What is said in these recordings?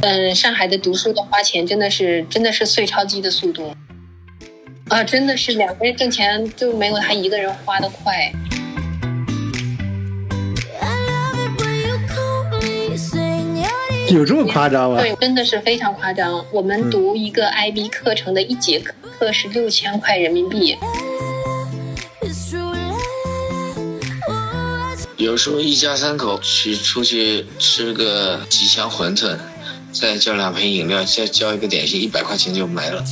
嗯，上海的读书的花钱真的是真的是碎钞机的速度，啊，真的是两个人挣钱就没有他一个人花的快。有这么夸张吗？对，真的是非常夸张。我们读一个 IB 课程的一节课是六千块人民币。有时候一家三口去出去吃个吉祥馄饨，再叫两瓶饮料，再叫一个点心，一百块钱就没了。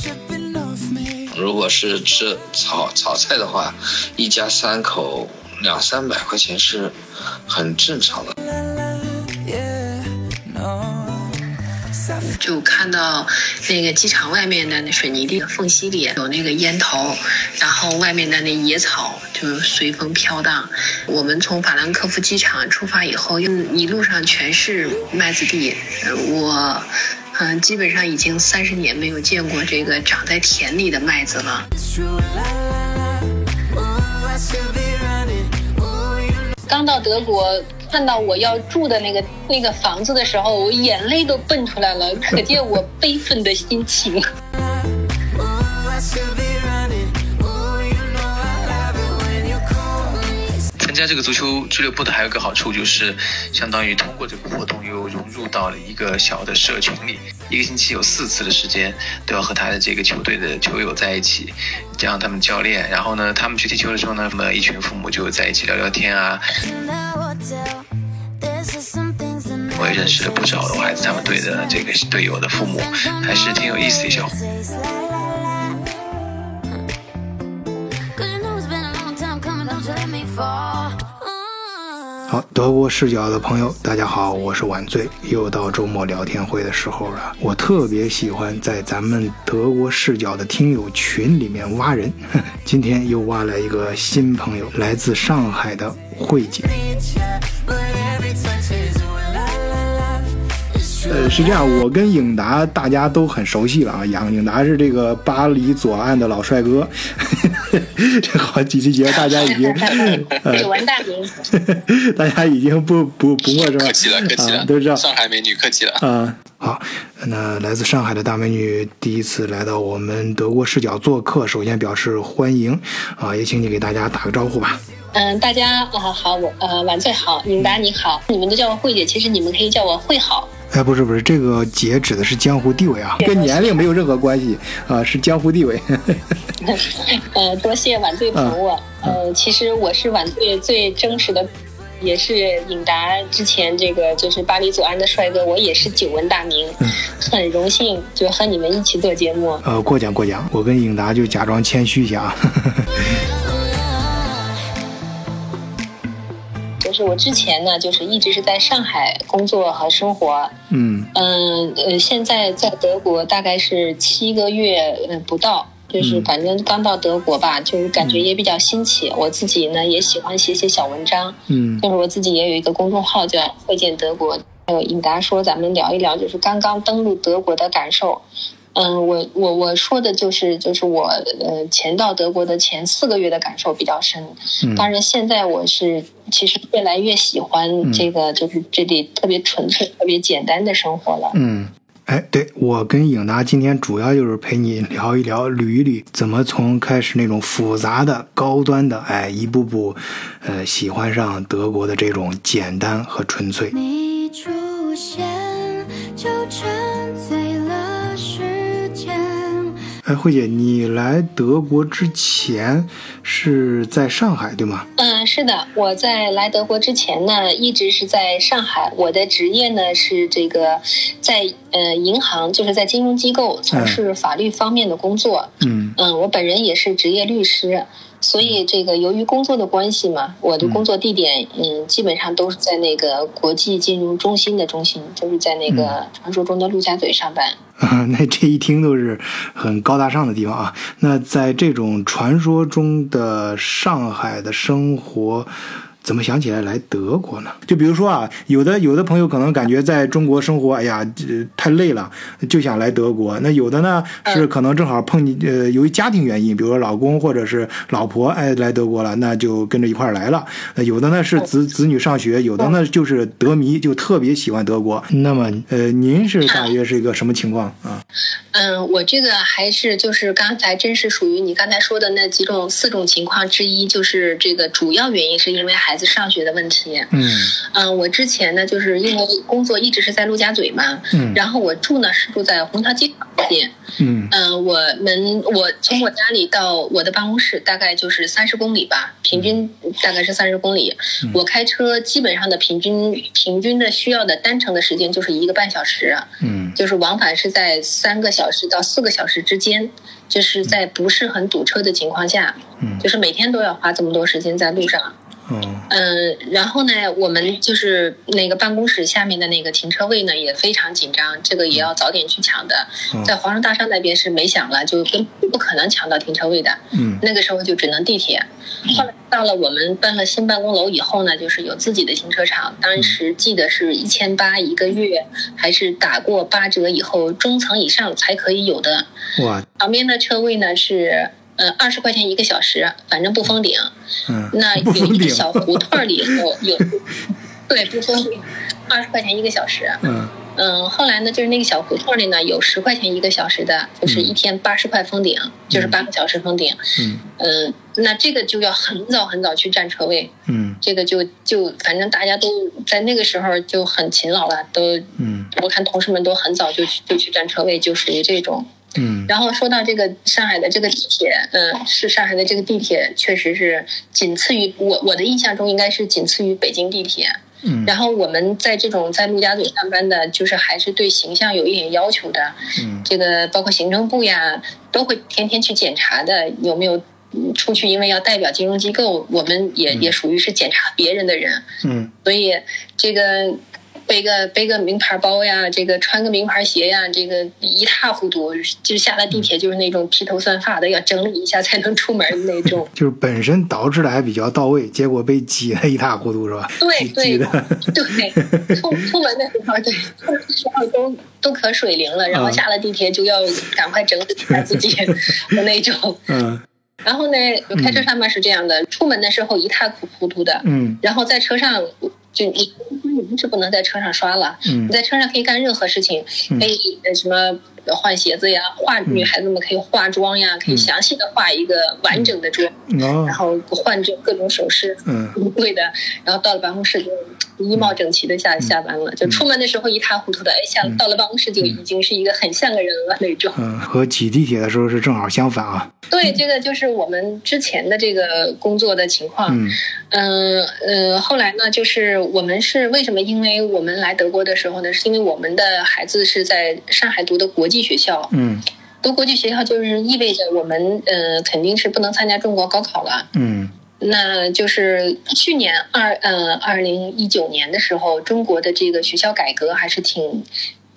如果是吃炒炒菜的话，一家三口两三百块钱是很正常的。就看到那个机场外面的那水泥地的缝隙里有那个烟头，然后外面的那野草就随风飘荡。我们从法兰克福机场出发以后，一路上全是麦子地。我，嗯，基本上已经三十年没有见过这个长在田里的麦子了。刚到德国。看到我要住的那个那个房子的时候，我眼泪都蹦出来了，可见我悲愤的心情。加这个足球俱乐部的还有个好处，就是相当于通过这个活动又融入到了一个小的社群里。一个星期有四次的时间都要和他的这个球队的球友在一起，加上他们教练。然后呢，他们去踢球的时候呢，那么一群父母就在一起聊聊天啊。我也认识了不少我孩子他们队的这个队友的父母，还是挺有意思的小伙。好，德国视角的朋友，大家好，我是晚醉，又到周末聊天会的时候了。我特别喜欢在咱们德国视角的听友群里面挖人，今天又挖来一个新朋友，来自上海的慧姐。呃，是这样，我跟影达大家都很熟悉了啊。影影达是这个巴黎左岸的老帅哥，这好几期节目大家已经久闻大名，大家已经不不不陌生了。客气了，客气了，都知道上海美女客气了啊。好，那来自上海的大美女第一次来到我们德国视角做客，首先表示欢迎啊，也请你给大家打个招呼吧。嗯，大家啊好，我呃晚醉好，影达你好，你们都叫我慧姐，其实你们可以叫我慧好。哎，不是不是，这个姐指的是江湖地位啊，跟年龄没有任何关系啊，是江湖地位。呃，多谢晚队捧我。呃，其实我是晚队最真实的，也是颖达之前这个就是巴黎左岸的帅哥，我也是久闻大名，很荣幸就和你们一起做节目。呃，过奖过奖，我跟颖达就假装谦虚一下啊。就是我之前呢，就是一直是在上海工作和生活。嗯嗯呃，现在在德国大概是七个月呃不到，就是反正刚到德国吧，就是感觉也比较新奇。我自己呢也喜欢写写小文章。嗯，就是我自己也有一个公众号叫“会见德国”。还有尹达说，咱们聊一聊，就是刚刚登陆德国的感受。嗯，我我我说的就是就是我呃前到德国的前四个月的感受比较深，当然现在我是其实越来越喜欢这个就是这里特别纯粹、特别简单的生活了。嗯，哎，对我跟颖达今天主要就是陪你聊一聊、捋一捋，怎么从开始那种复杂的、高端的，哎，一步步，呃，喜欢上德国的这种简单和纯粹。你出现就哎，慧姐，你来德国之前是在上海对吗？嗯，是的，我在来德国之前呢，一直是在上海。我的职业呢是这个，在呃银行，就是在金融机构从事法律方面的工作。嗯嗯，我本人也是职业律师。所以，这个由于工作的关系嘛，我的工作地点，嗯，基本上都是在那个国际金融中心的中心，就是在那个传说中的陆家嘴上班。啊 那这一听都是很高大上的地方啊。那在这种传说中的上海的生活，怎么想起来来德国呢？就比如说啊，有的有的朋友可能感觉在中国生活，哎呀，太累了，就想来德国。那有的呢是可能正好碰见呃，由于家庭原因，比如说老公或者是老婆哎来德国了，那就跟着一块来了。有的呢是子子女上学，有的呢就是德迷，就特别喜欢德国。那么呃，您是大约是一个什么情况啊？嗯，我这个还是就是刚才真是属于你刚才说的那几种四种情况之一，就是这个主要原因是因为孩子上学的问题。嗯嗯，我之前呢就是因为工作一直是在陆家嘴嘛，嗯，然后我住呢是住在虹桥机场附近。嗯嗯，我们我从我家里到我的办公室大概就是三十公里吧，平均大概是三十公里。我开车基本上的平均平均的需要的单程的时间就是一个半小时。嗯，就是往返是在三个小时到四个小时之间，就是在不是很堵车的情况下。嗯，就是每天都要花这么多时间在路上。嗯，然后呢，我们就是那个办公室下面的那个停车位呢，也非常紧张，这个也要早点去抢的。在皇上大厦那边是没抢了，就跟不可能抢到停车位的。嗯，那个时候就只能地铁。后来到了我们搬了新办公楼以后呢，就是有自己的停车场，当时记得是一千八一个月，还是打过八折以后中层以上才可以有的。哇！旁边的车位呢是。呃，二十块钱一个小时，反正不封顶。嗯，那有一个小胡同里头有，对，不封顶，二十块钱一个小时。嗯嗯，后来呢，就是那个小胡同里呢有十块钱一个小时的，就是一天八十块封顶，就是八个小时封顶。嗯嗯，那这个就要很早很早去占车位。嗯，这个就就反正大家都在那个时候就很勤劳了，都嗯，我看同事们都很早就去就去占车位，就属于这种。嗯，然后说到这个上海的这个地铁，嗯，是上海的这个地铁确实是仅次于我我的印象中应该是仅次于北京地铁。嗯，然后我们在这种在陆家嘴上班的，就是还是对形象有一点要求的。嗯，这个包括行政部呀，都会天天去检查的，有没有出去？因为要代表金融机构，我们也也属于是检查别人的人。嗯，所以这个。背个背个名牌包呀，这个穿个名牌鞋呀，这个一塌糊涂，就下了地铁就是那种披头散发的，要整理一下才能出门的那种。就是本身捯饬的还比较到位，结果被挤得一塌糊涂，是吧？对对对，出出门的时候，对，出门的时候都都可水灵了，然后下了地铁就要赶快整理一下自己 的那种。嗯。然后呢，开车上班是这样的，出门的时候一塌糊涂的。嗯。然后在车上。就你，你是不能在车上刷了。你在车上可以干任何事情，可以什么换鞋子呀，化女孩子们可以化妆呀，可以详细的化一个完整的妆，然后换着各种首饰，嗯，对的。然后到了办公室就。衣帽整齐的下下班了，就出门的时候一塌糊涂的，哎，下到了办公室就已经是一个很像个人了那种。嗯，和挤地铁的时候是正好相反啊。对，这个就是我们之前的这个工作的情况。嗯嗯呃，后来呢，就是我们是为什么？因为我们来德国的时候呢，是因为我们的孩子是在上海读的国际学校。嗯，读国际学校就是意味着我们呃肯定是不能参加中国高考了。嗯。那就是去年二呃二零一九年的时候，中国的这个学校改革还是挺。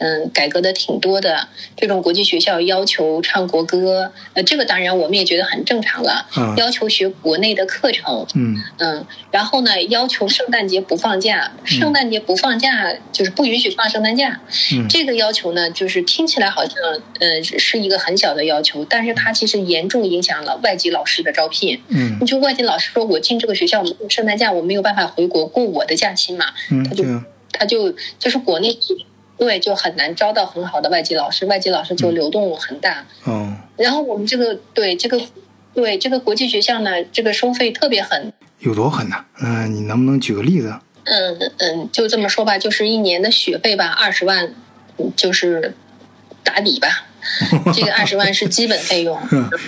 嗯，改革的挺多的。这种国际学校要求唱国歌，呃，这个当然我们也觉得很正常了。嗯。要求学国内的课程。嗯。嗯。然后呢，要求圣诞节不放假，圣诞节不放假就是不允许放圣诞假。嗯。这个要求呢，就是听起来好像呃是一个很小的要求，但是它其实严重影响了外籍老师的招聘。嗯。你就外籍老师说，我进这个学校，我圣诞假我没有办法回国过我的假期嘛？嗯。他就他就就是国内。对，就很难招到很好的外籍老师，外籍老师就流动很大。嗯，然后我们这个对这个对这个国际学校呢，这个收费特别狠。有多狠呢？嗯，你能不能举个例子？嗯嗯，就这么说吧，就是一年的学费吧，二十万，就是打底吧。这个二十万是基本费用，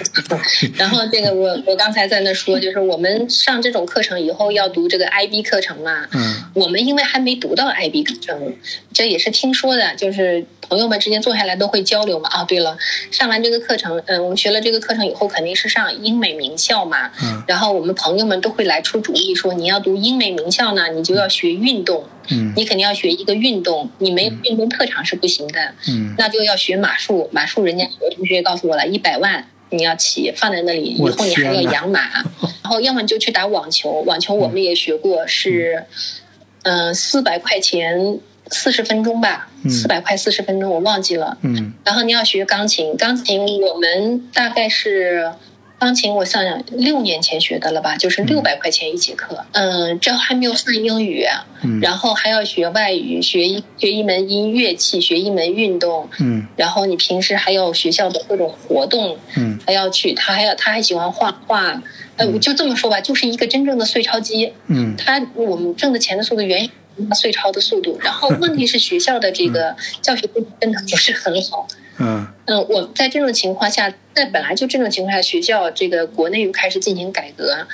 然后这个我我刚才在那说，就是我们上这种课程以后要读这个 IB 课程嘛，嗯，我们因为还没读到 IB 课程，这也是听说的，就是朋友们之间坐下来都会交流嘛。啊，对了，上完这个课程，嗯，我们学了这个课程以后肯定是上英美名校嘛，嗯，然后我们朋友们都会来出主意说，你要读英美名校呢，你就要学运动。嗯，你肯定要学一个运动，你没有运动特长是不行的。嗯，那就要学马术，马术人家有同学告诉我了，一百万你要骑放在那里，以后你还要养马，然后要么就去打网球，网球我们也学过，是嗯。四百块钱四十分钟吧，四百块四十分钟我忘记了。嗯，然后你要学钢琴，钢琴我们大概是。钢琴我想想，六年前学的了吧，就是六百块钱一节课。嗯，这还没有算英语，然后还要学外语，学一学一门音乐器，学一门运动。嗯，然后你平时还有学校的各种活动。嗯，还要去，他还要他还喜欢画画。呃，我就这么说吧，就是一个真正的碎钞机。嗯，它我们挣的钱的速度远远碎钞的速度。然后问题是学校的这个教学真的不是很好。嗯嗯，我在这种情况下，在本来就这种情况下，学校这个国内又开始进行改革，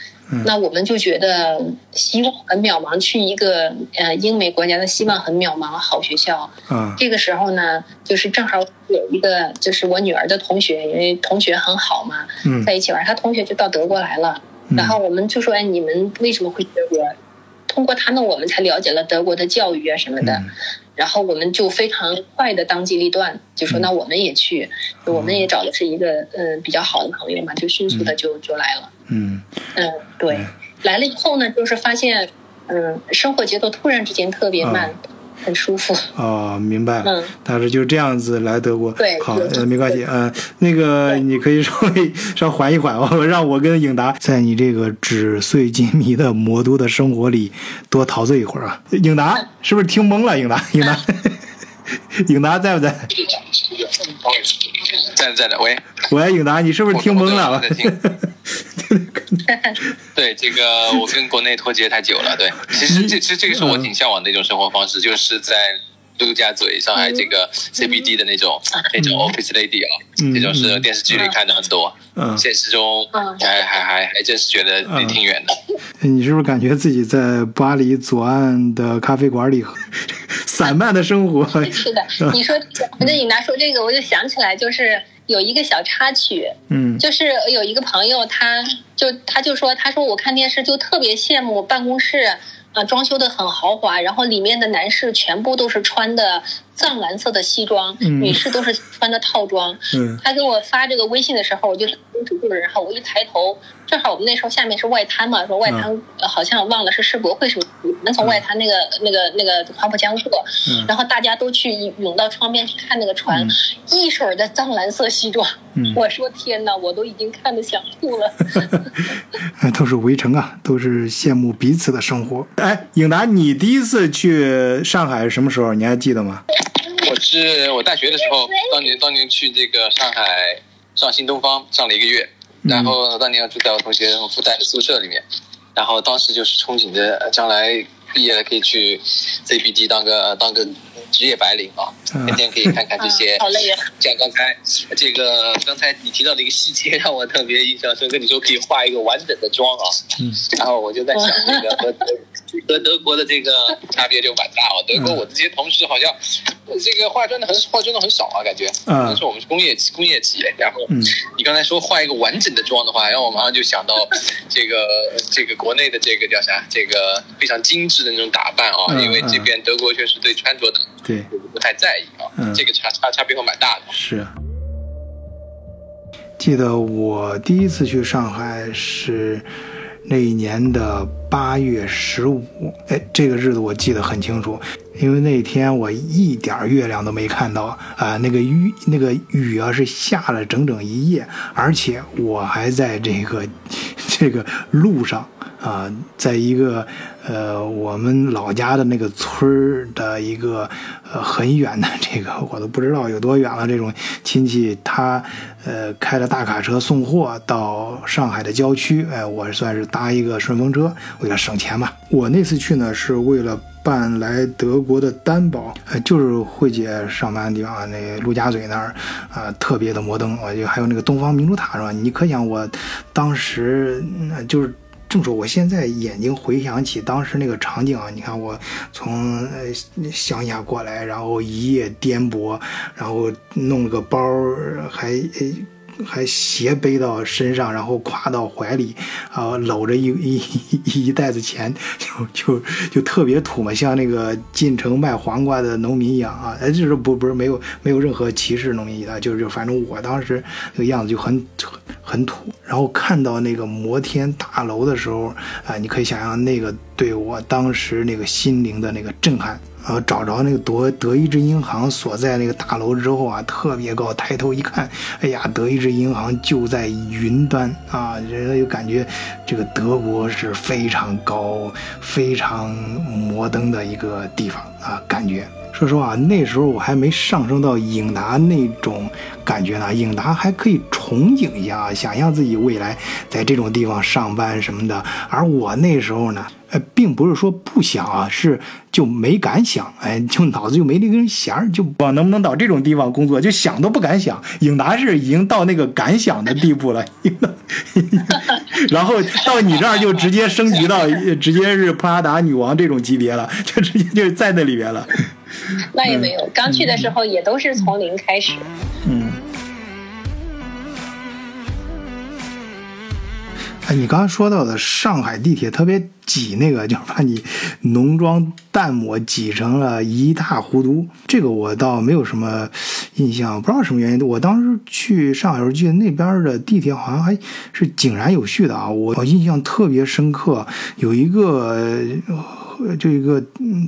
那我们就觉得希望很渺茫，去一个呃英美国家的希望很渺茫，好学校。嗯，这个时候呢，就是正好有一个就是我女儿的同学，因为同学很好嘛，在一起玩，她同学就到德国来了，然后我们就说，哎，你们为什么会德国？通过他们，我们才了解了德国的教育啊什么的。然后我们就非常快的当机立断，就说那我们也去，我们也找的是一个嗯比较好的朋友嘛，就迅速的就就来了。嗯嗯，对，来了以后呢，就是发现嗯生活节奏突然之间特别慢。很舒服哦，明白了。嗯，但是就这样子来德国，对，好，呃，没关系，呃，那个你可以稍微稍缓一缓哦，让我跟颖达在你这个纸醉金迷的魔都的生活里多陶醉一会儿啊。颖达是不是听懵了？颖达，颖达，颖达在不在？在的，在的。喂，喂，颖达，你是不是听懵了？对这个，我跟国内脱节太久了。对，其实这其实这个是我挺向往的一种生活方式，就是在陆家嘴、上海这个 CBD 的那种那种 office lady 啊，这种是电视剧里看的很多，现实中还还还还真是觉得离挺远的。你是不是感觉自己在巴黎左岸的咖啡馆里 散漫的生活？是的，你说，我跟颖达说这个，我就想起来，就是。有一个小插曲，嗯，就是有一个朋友，他就他就说，他说我看电视就特别羡慕办公室，啊，装修的很豪华，然后里面的男士全部都是穿的藏蓝色的西装，女士都是穿的套装。嗯，他给我发这个微信的时候，我就很主动，然后我一抬头。正好我们那时候下面是外滩嘛，说外滩好像忘了是世博会什么，能从外滩那个那个那个黄浦江过，然后大家都去涌到窗边去看那个船，一水儿的藏蓝色西装，我说天哪，我都已经看得想吐了。都是围城啊，都是羡慕彼此的生活。哎，颖达，你第一次去上海是什么时候？你还记得吗？我是我大学的时候，当年当年去这个上海上新东方上了一个月。然后当年要住在我同学复旦的宿舍里面，然后当时就是憧憬着将来毕业了可以去 CBD 当个当个职业白领啊，天天可以看看这些。好累啊！像刚才这个刚才你提到的一个细节让我特别印象深刻，你说可以画一个完整的妆啊，嗯，然后我就在想那个 和和德国的这个差别就蛮大哦。德国我这些同事好像这个化妆的很化妆的很少啊，感觉，嗯，但是我们是工业工业企业，然后你刚才说化一个完整的妆的话，让我马上就想到 这个这个国内的这个叫啥，这个非常精致的那种打扮啊，因为这边德国确实对穿着的。对，不太在意啊，这个差差差别会蛮大的。是，记得我第一次去上海是那一年的八月十五，哎，这个日子我记得很清楚，因为那天我一点月亮都没看到啊，那个雨那个雨啊是下了整整一夜，而且我还在这个 这个路上。啊，在一个呃，我们老家的那个村儿的一个呃很远的这个，我都不知道有多远了。这种亲戚，他呃开着大卡车送货到上海的郊区，哎，我算是搭一个顺风车，为了省钱嘛。我那次去呢，是为了办来德国的担保，呃，就是慧姐上班的地方，那陆家嘴那儿啊，特别的摩登，我就还有那个东方明珠塔是吧？你可想我当时就是。这么说，我现在眼睛回想起当时那个场景啊，你看我从乡下过来，然后一夜颠簸，然后弄了个包，还还斜背到身上，然后挎到怀里，啊，搂着一 一一袋子钱，就就就特别土嘛，像那个进城卖黄瓜的农民一样啊！哎，就是不不是没有没有任何歧视农民的，就是就反正我当时那个样子就很很很土。然后看到那个摩天大楼的时候，啊，你可以想象那个对我当时那个心灵的那个震撼。然后，找着那个德德意志银行所在那个大楼之后啊，特别高，抬头一看，哎呀，德意志银行就在云端啊，人家就感觉这个德国是非常高、非常摩登的一个地方啊，感觉。说实话，那时候我还没上升到颖达那种感觉呢。颖达还可以憧憬一下，想象自己未来在这种地方上班什么的。而我那时候呢，呃，并不是说不想啊，是就没敢想，哎，就脑子就没那根弦儿，就我能不能到这种地方工作，就想都不敢想。颖达是已经到那个敢想的地步了，然后到你这儿就直接升级到直接是普拉达女王这种级别了，就直接就在那里边了。那也没有，刚去的时候也都是从零开始。嗯。哎，你刚刚说到的上海地铁特别挤，那个就是把你浓妆淡抹挤成了一塌糊涂。这个我倒没有什么印象，不知道什么原因。我当时去上海时候，记得那边的地铁好像还是井然有序的啊，我印象特别深刻。有一个。就一个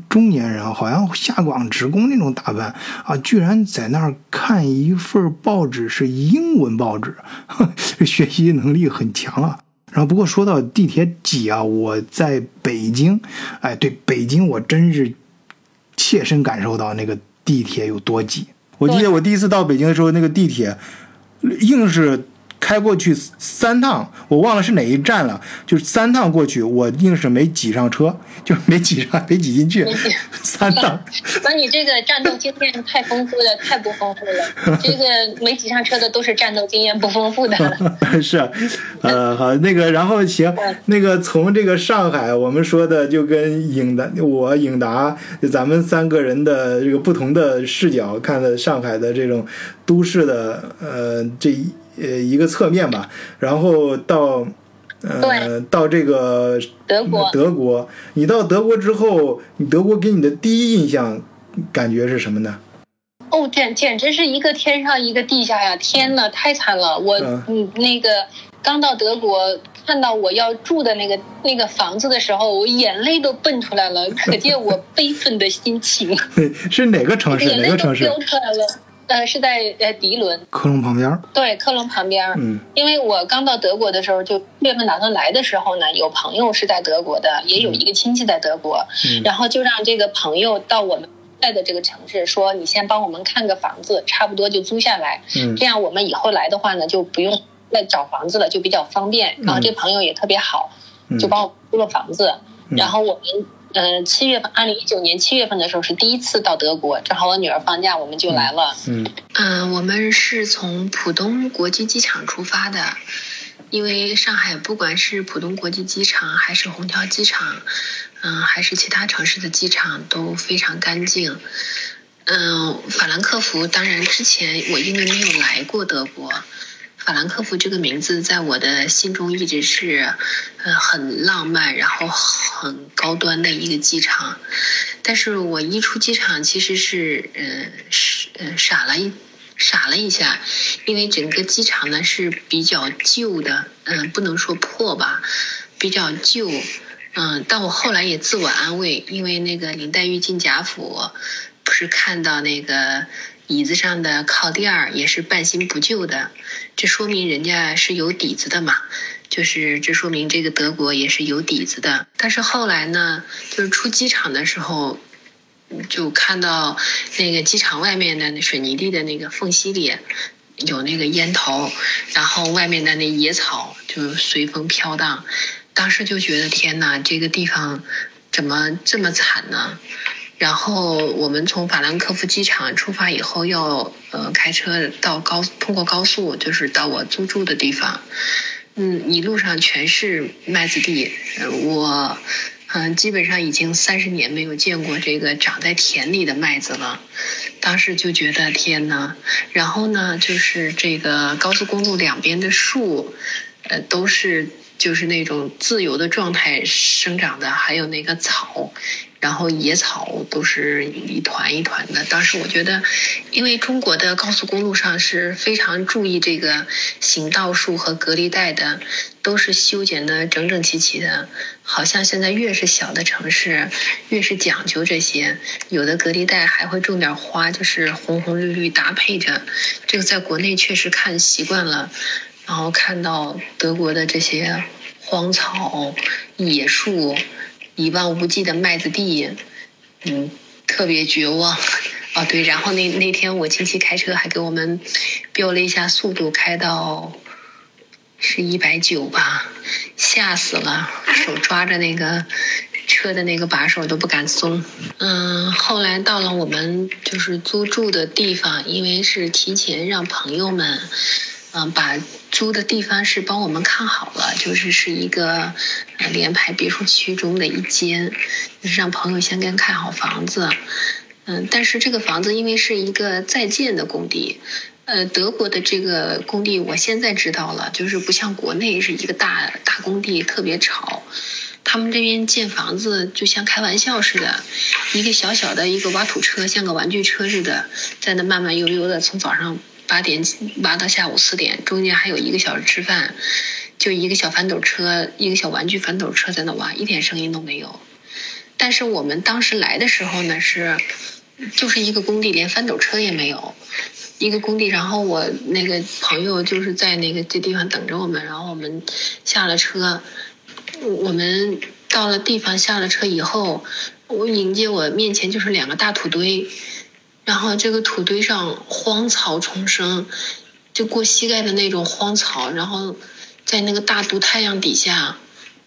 中年人，好像下岗职工那种打扮啊，居然在那儿看一份报纸，是英文报纸，学习能力很强啊。然后不过说到地铁挤啊，我在北京，哎，对北京我真是切身感受到那个地铁有多挤。我记得我第一次到北京的时候，那个地铁硬是。开过去三趟，我忘了是哪一站了，就是三趟过去，我硬是没挤上车，就没挤上，没挤进去。三趟。那你这个战斗经验太丰富了，太不丰富了。这个没挤上车的都是战斗经验不丰富的。是，呃，好，那个，然后行，那个从这个上海，我们说的就跟影达，我影达，咱们三个人的这个不同的视角看的上海的这种都市的，呃，这。呃，一个侧面吧，然后到，呃，到这个德国，德国，你到德国之后，你德国给你的第一印象感觉是什么呢？哦，简简直是一个天上一个地下呀！天呐，太惨了！我嗯，那个刚到德国，看到我要住的那个那个房子的时候，我眼泪都蹦出来了，可见我悲愤的心情。是哪个城市？哪个城市？飙出来了。呃，是在呃迪伦，科隆旁边。对，科隆旁边。嗯，因为我刚到德国的时候，就月份打算来的时候呢，有朋友是在德国的，也有一个亲戚在德国，然后就让这个朋友到我们在的这个城市，说你先帮我们看个房子，差不多就租下来。嗯，这样我们以后来的话呢，就不用再找房子了，就比较方便。然后这朋友也特别好，就帮我租了房子，然后我们。嗯，七月份，二零一九年七月份的时候是第一次到德国，正好我女儿放假，我们就来了。嗯，嗯，我们是从浦东国际机场出发的，因为上海不管是浦东国际机场，还是虹桥机场，嗯，还是其他城市的机场都非常干净。嗯，法兰克福，当然之前我因为没有来过德国。法兰克福这个名字在我的心中一直是，呃，很浪漫，然后很高端的一个机场。但是我一出机场，其实是，呃，是，呃，傻了一，傻了一下，因为整个机场呢是比较旧的，嗯，不能说破吧，比较旧，嗯，但我后来也自我安慰，因为那个林黛玉进贾府，不是看到那个。椅子上的靠垫儿也是半新不旧的，这说明人家是有底子的嘛，就是这说明这个德国也是有底子的。但是后来呢，就是出机场的时候，就看到那个机场外面的那水泥地的那个缝隙里有那个烟头，然后外面的那野草就随风飘荡，当时就觉得天哪，这个地方怎么这么惨呢？然后我们从法兰克福机场出发以后，要呃开车到高通过高速，就是到我租住的地方。嗯，一路上全是麦子地。我嗯，基本上已经三十年没有见过这个长在田里的麦子了。当时就觉得天呐，然后呢，就是这个高速公路两边的树，呃，都是就是那种自由的状态生长的，还有那个草。然后野草都是一团一团的。当时我觉得，因为中国的高速公路上是非常注意这个行道树和隔离带的，都是修剪的整整齐齐的。好像现在越是小的城市，越是讲究这些。有的隔离带还会种点花，就是红红绿绿搭配着。这个在国内确实看习惯了，然后看到德国的这些荒草、野树。一望无际的麦子地，嗯，特别绝望。哦，对，然后那那天我亲戚开车还给我们标了一下速度，开到是一百九吧，吓死了，手抓着那个车的那个把手都不敢松。嗯，后来到了我们就是租住的地方，因为是提前让朋友们。嗯，把租的地方是帮我们看好了，就是是一个联排别墅区中的一间，就是让朋友先跟看好房子。嗯，但是这个房子因为是一个在建的工地，呃，德国的这个工地我现在知道了，就是不像国内是一个大大工地，特别吵。他们这边建房子就像开玩笑似的，一个小小的一个挖土车，像个玩具车似的，在那慢慢悠悠的从早上。八点挖到下午四点，中间还有一个小时吃饭，就一个小翻斗车，一个小玩具翻斗车在那挖，一点声音都没有。但是我们当时来的时候呢，是就是一个工地，连翻斗车也没有，一个工地。然后我那个朋友就是在那个这地方等着我们，然后我们下了车，我们到了地方下了车以后，我迎接我面前就是两个大土堆。然后这个土堆上荒草丛生，就过膝盖的那种荒草。然后在那个大毒太阳底下，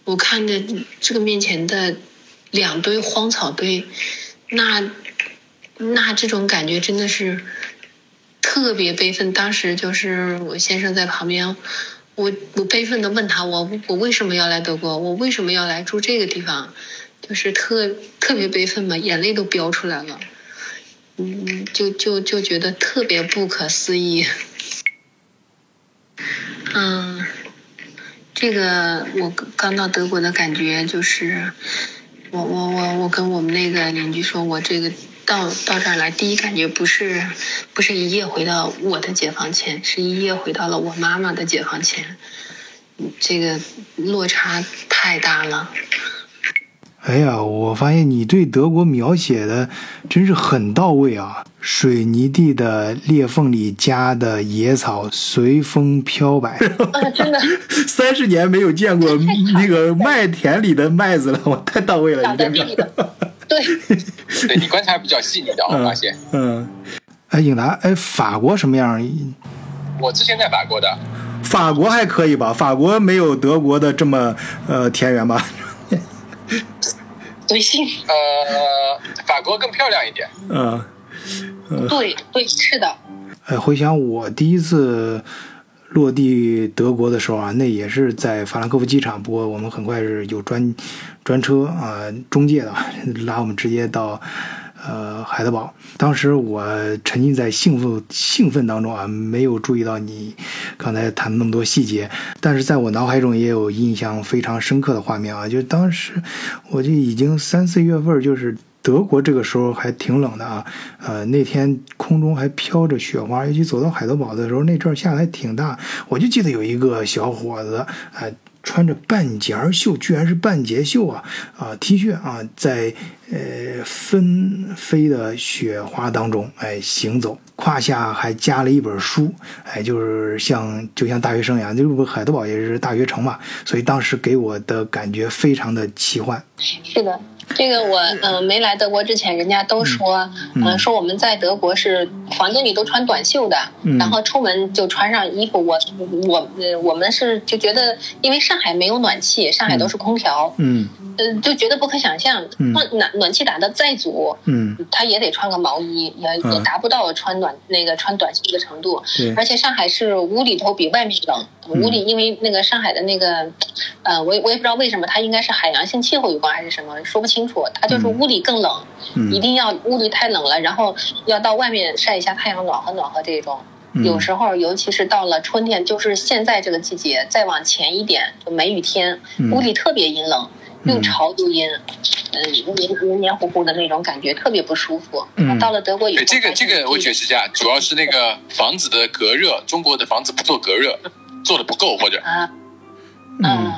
我看着这个面前的两堆荒草堆，那那这种感觉真的是特别悲愤。当时就是我先生在旁边，我我悲愤的问他，我我为什么要来德国？我为什么要来住这个地方？就是特特别悲愤嘛，眼泪都飙出来了。嗯，就就就觉得特别不可思议。嗯，这个我刚到德国的感觉就是，我我我我跟我们那个邻居说，我这个到到这儿来，第一感觉不是不是一夜回到我的解放前，是一夜回到了我妈妈的解放前，这个落差太大了。哎呀，我发现你对德国描写的真是很到位啊！水泥地的裂缝里夹的野草随风飘摆，真的，三十年没有见过那个麦田里的麦子了，我太到位了，你这个，对，对你观察比较细腻的，我发现，嗯，哎，颖达，哎，法国什么样？我之前在法国的，法国还可以吧？法国没有德国的这么呃田园吧？随性。呃，法国更漂亮一点。嗯，对对，是的。哎，回想我第一次落地德国的时候啊，那也是在法兰克福机场。不过我们很快是有专专车啊，中介的 拉我们直接到。呃，海德堡，当时我沉浸在兴奋兴奋当中啊，没有注意到你刚才谈那么多细节，但是在我脑海中也有印象非常深刻的画面啊，就当时我就已经三四月份，就是德国这个时候还挺冷的啊，呃，那天空中还飘着雪花，尤其走到海德堡的时候，那阵儿下的还挺大，我就记得有一个小伙子，哎。穿着半截袖，居然是半截袖啊！啊，T 恤啊，在呃纷飞的雪花当中，哎，行走，胯下还夹了一本书，哎，就是像就像大学生一样，就是海德堡也是大学城嘛，所以当时给我的感觉非常的奇幻。是的。这个我嗯没来德国之前，人家都说嗯说我们在德国是房间里都穿短袖的，然后出门就穿上衣服。我我我们是就觉得，因为上海没有暖气，上海都是空调，嗯，呃，就觉得不可想象。暖暖暖气打的再足，嗯，他也得穿个毛衣，也也达不到穿暖那个穿短袖的程度。而且上海是屋里头比外面冷，屋里因为那个上海的那个，呃，我我也不知道为什么，它应该是海洋性气候有关还是什么，说不清楚。它就是屋里更冷，一定要屋里太冷了，然后要到外面晒一下太阳，暖和暖和这种。有时候，尤其是到了春天，就是现在这个季节，再往前一点，就梅雨天，屋里特别阴冷，又潮读音，嗯，黏黏黏糊糊的那种感觉，特别不舒服。嗯，到了德国以后，这个这个我觉得是这样，主要是那个房子的隔热，中国的房子不做隔热，做的不够或者啊，嗯。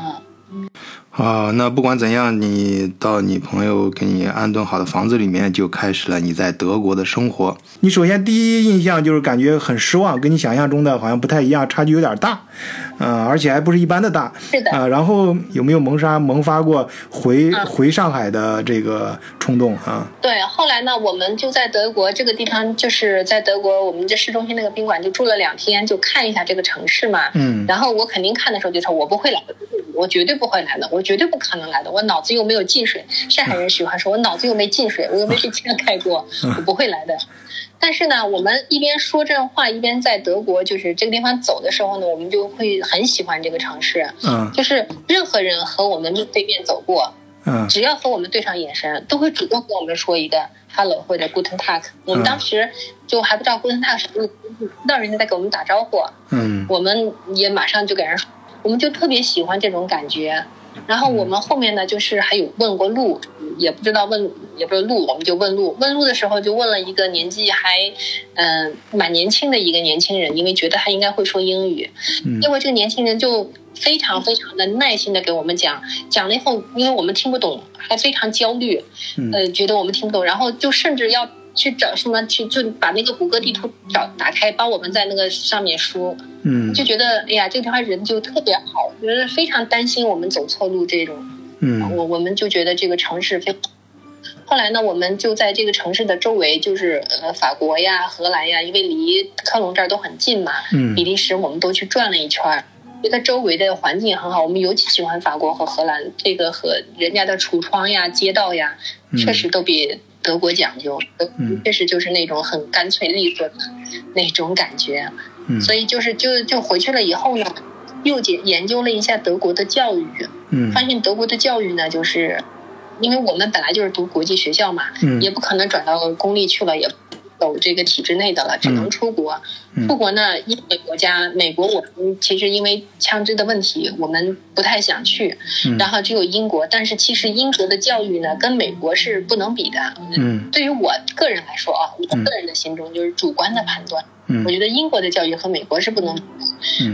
啊，那不管怎样，你到你朋友给你安顿好的房子里面，就开始了你在德国的生活。你首先第一印象就是感觉很失望，跟你想象中的好像不太一样，差距有点大。嗯，而且还不是一般的大，是的啊。然后有没有萌杀萌发过回回上海的这个冲动啊？对，后来呢，我们就在德国这个地方，就是在德国，我们这市中心那个宾馆就住了两天，就看一下这个城市嘛。嗯。然后我肯定看的时候就说，我不会来的，我绝对不会来的，我绝对不可能来的，我脑子又没有进水。上海人喜欢说，我脑子又没进水，我又没被枪开过，我不会来的。但是呢，我们一边说这话，一边在德国，就是这个地方走的时候呢，我们就会很喜欢这个城市。嗯，就是任何人和我们面对面走过，嗯，只要和我们对上眼神，都会主动跟我们说一个 hello 或者 guten tag。我们当时就还不知道 guten tag 什么不知道人家在给我们打招呼。嗯，我们也马上就给人，我们就特别喜欢这种感觉。然后我们后面呢，就是还有问过路，也不知道问也不知道路，我们就问路。问路的时候就问了一个年纪还，嗯，蛮年轻的一个年轻人，因为觉得他应该会说英语。嗯。结果这个年轻人就非常非常的耐心的给我们讲，讲了以后，因为我们听不懂，还非常焦虑，呃，觉得我们听不懂，然后就甚至要。去找什么去就把那个谷歌地图找打开，帮我们在那个上面输，嗯，就觉得哎呀，这个地方人就特别好，觉得非常担心我们走错路这种，嗯，我我们就觉得这个城市非。后来呢，我们就在这个城市的周围，就是呃法国呀、荷兰呀，因为离科隆这儿都很近嘛，嗯，比利时我们都去转了一圈儿，觉得周围的环境也很好。我们尤其喜欢法国和荷兰，这个和人家的橱窗呀、街道呀，确实都比。德国讲究，确实就是那种很干脆利索的那种感觉，所以就是就就回去了以后呢，又研研究了一下德国的教育，发现德国的教育呢，就是因为我们本来就是读国际学校嘛，也不可能转到公立去了，也。走这个体制内的了，只能出国。出国呢，英美国家，美国我们其实因为枪支的问题，我们不太想去。然后只有英国，但是其实英国的教育呢，跟美国是不能比的。嗯，对于我个人来说啊，我个人的心中就是主观的判断。我觉得英国的教育和美国是不能，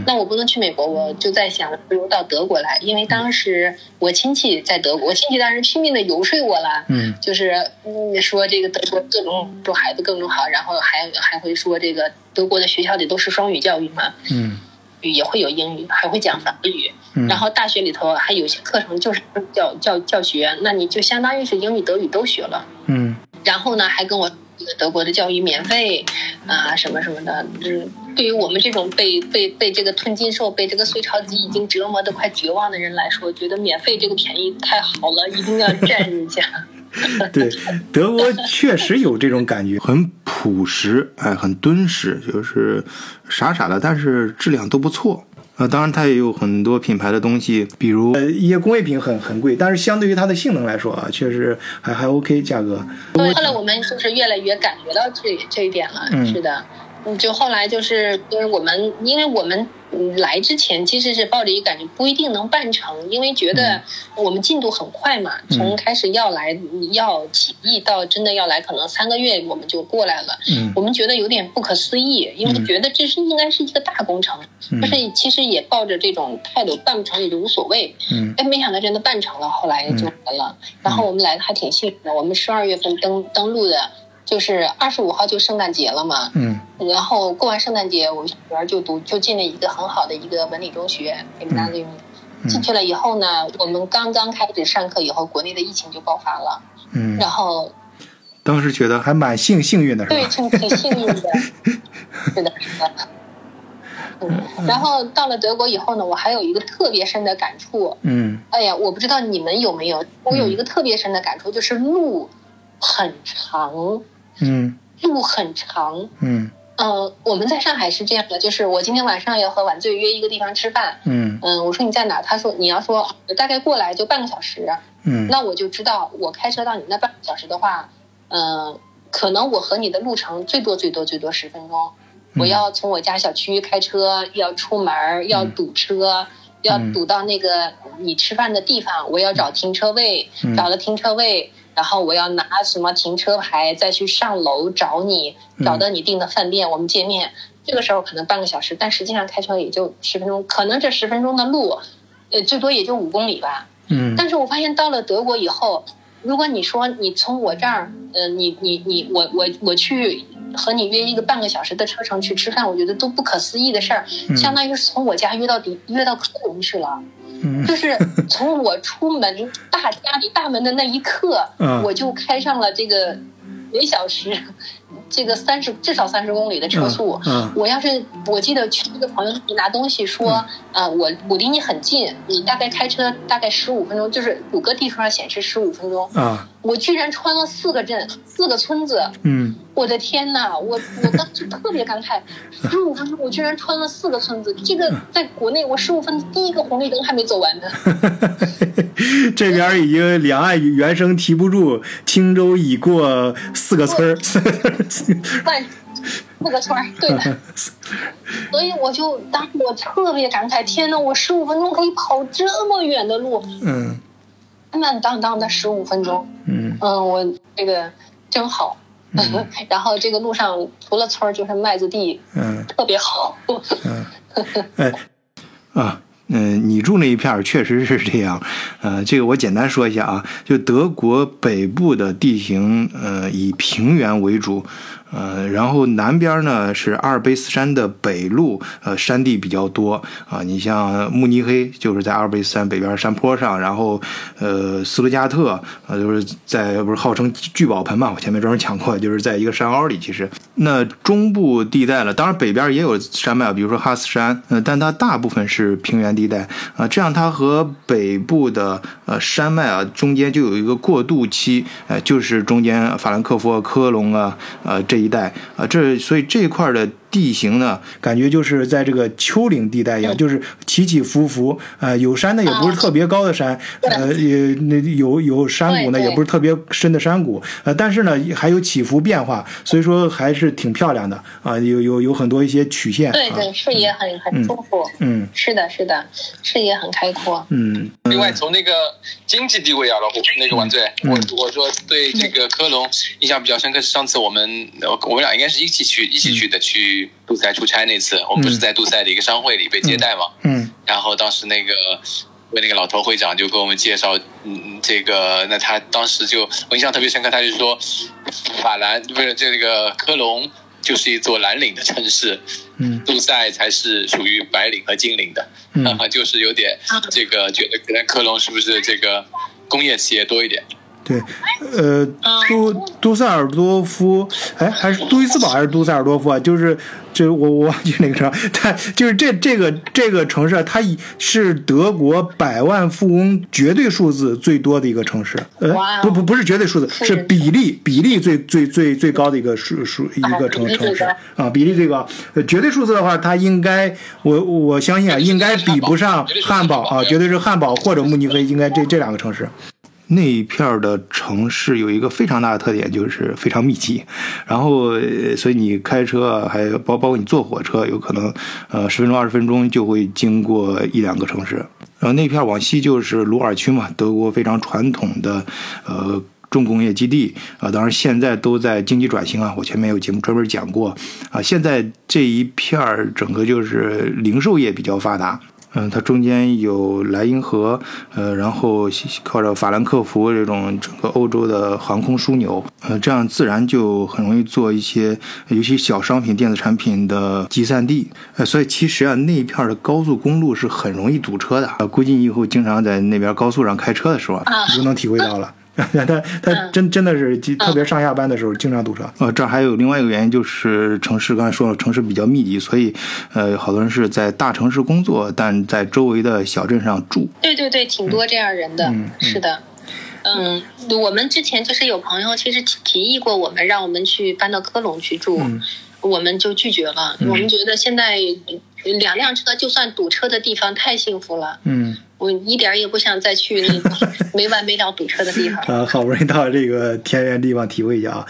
那我不能去美国，我就在想，不如到德国来，因为当时我亲戚在德国，我亲戚当时拼命的游说我了，嗯，就是嗯说这个德国各种说孩子各种好，然后还还会说这个德国的学校里都是双语教育嘛，嗯，也会有英语，还会讲法语，然后大学里头还有些课程就是教教教学，那你就相当于是英语德语都学了，嗯，然后呢还跟我。德国的教育免费啊，什么什么的，嗯，对于我们这种被被被这个吞金兽、被这个隋朝鸡已经折磨的快绝望的人来说，觉得免费这个便宜太好了，一定要占人家。对，德国确实有这种感觉，很朴实，哎，很敦实，就是傻傻的，但是质量都不错。啊，当然它也有很多品牌的东西，比如呃一些工业品很很贵，但是相对于它的性能来说啊，确实还还 OK 价格。对，后来我们就是越来越感觉到这这一点了，是的。嗯，就后来就是就是我们，因为我们。来之前其实是抱着一个感觉，不一定能办成，因为觉得我们进度很快嘛，从开始要来要起义到真的要来，可能三个月我们就过来了。我们觉得有点不可思议，因为觉得这是应该是一个大工程，但是其实也抱着这种态度，办不成也就无所谓。哎，没想到真的办成了，后来就来了。然后我们来的还挺幸运的，我们十二月份登登陆的。就是二十五号就圣诞节了嘛，嗯，然后过完圣诞节，我女儿就读就进了一个很好的一个文理中学，给们家里进去了以后呢，我们刚刚开始上课以后，国内的疫情就爆发了，嗯，然后当时觉得还蛮幸幸运的，对，挺挺幸运的，是的，是的。嗯，然后到了德国以后呢，我还有一个特别深的感触。嗯，哎呀，我不知道你们有没有，我有一个特别深的感触，就是路很长。嗯，路很长。嗯。嗯，我们在上海是这样的，就是我今天晚上要和晚醉约一个地方吃饭。嗯嗯，我说你在哪？他说你要说大概过来就半个小时。嗯，那我就知道我开车到你那半个小时的话，嗯，可能我和你的路程最多最多最多十分钟。我要从我家小区开车，要出门要堵车，要堵到那个你吃饭的地方，我要找停车位，找了停车位。然后我要拿什么停车牌，再去上楼找你，找到你订的饭店，我们见面。这个时候可能半个小时，但实际上开车也就十分钟。可能这十分钟的路，呃，最多也就五公里吧。嗯。但是我发现到了德国以后，如果你说你从我这儿，呃，你你你我我我去和你约一个半个小时的车程去吃饭，我觉得都不可思议的事儿。相当于是从我家约到底约到科隆去了。就是从我出门大家里大门的那一刻，我就开上了这个每小时。这个三十至少三十公里的车速，我要是我记得去一个朋友那里拿东西，说，呃，我我离你很近，你大概开车大概十五分钟，就是谷歌地图上显示十五分钟，啊，我居然穿了四个镇，四个村子，嗯，我的天呐，我我当时特别感慨，十五分钟我居然穿了四个村子，这个在国内我十五分第一个红绿灯还没走完呢，这边已经两岸猿声啼不住，轻舟已过四个村儿。万四个村儿，对的，所以我就当时我特别感慨，天呐，我十五分钟可以跑这么远的路，嗯，满满当当的十五分钟，嗯。嗯，我这个真好，然后这个路上除了村儿就是麦子地，嗯，特别好，嗯，哎，啊。嗯，你住那一片确实是这样，呃，这个我简单说一下啊，就德国北部的地形，呃，以平原为主。呃，然后南边呢是阿尔卑斯山的北麓，呃，山地比较多啊。你像慕尼黑就是在阿尔卑斯山北边山坡上，然后呃，斯图加特呃，就是在不是号称聚宝盆嘛？我前面专门讲过，就是在一个山凹里。其实那中部地带了，当然北边也有山脉，比如说哈斯山，呃，但它大部分是平原地带啊。这样它和北部的呃山脉啊中间就有一个过渡期，呃，就是中间法兰克福、科隆啊，呃这。一代啊，这所以这一块的地形呢，感觉就是在这个丘陵地带一样，就是起起伏伏啊，有山的也不是特别高的山，呃，也那有有山谷呢，也不是特别深的山谷，呃，但是呢还有起伏变化，所以说还是挺漂亮的啊，有有有很多一些曲线，对对，视野很很丰富，嗯，是的，是的，视野很开阔，嗯。另外从那个经济地位啊，老虎那个王队，我我说对这个科隆印象比较深刻是上次我们。我们俩应该是一起去一起去的，去杜塞出差那次，我们不是在杜塞的一个商会里被接待嘛？嗯。然后当时那个为那个老头会长就给我们介绍，嗯，这个那他当时就我印象特别深刻，他就说法兰不是这个科隆就是一座蓝领的城市，嗯，杜塞才是属于白领和金领的，嗯，就是有点这个觉得可能科隆是不是这个工业企业多一点？对，呃，都都塞尔多夫，哎，还是杜伊斯堡还是杜塞尔多夫啊？就是，就我我忘记那个城，它就是这这个这个城市，它是德国百万富翁绝对数字最多的一个城市。呃，不不不是绝对数字，是比例比例最最最最高的一个数数一个城城市啊，比例最高。绝对数字的话，它应该我我相信啊，应该比不上汉堡啊，绝对是汉堡或者慕尼黑，应该这这两个城市。那一片的城市有一个非常大的特点，就是非常密集。然后，所以你开车，还有包包括你坐火车，有可能，呃，十分钟、二十分钟就会经过一两个城市。然后那片往西就是鲁尔区嘛，德国非常传统的，呃，重工业基地啊。当然现在都在经济转型啊，我前面有节目专门讲过啊。现在这一片儿整个就是零售业比较发达。嗯，它中间有莱茵河，呃，然后靠着法兰克福这种整个欧洲的航空枢纽，呃，这样自然就很容易做一些，尤其小商品、电子产品的集散地。呃，所以其实啊，那一片的高速公路是很容易堵车的。呃，估计你以后经常在那边高速上开车的时候，你就能体会到了。他他真真的是特别上下班的时候经常堵车。呃，这还有另外一个原因，就是城市刚才说了，城市比较密集，所以呃，好多人是在大城市工作，但在周围的小镇上住。对对对，挺多这样人的，是的。嗯，我们之前就是有朋友其实提议过我们，让我们去搬到科隆去住，我们就拒绝了。我们觉得现在两辆车就算堵车的地方太幸福了。嗯。我一点也不想再去那 没完没了堵车的地方啊！好不容易到这个田园地方体会一下啊。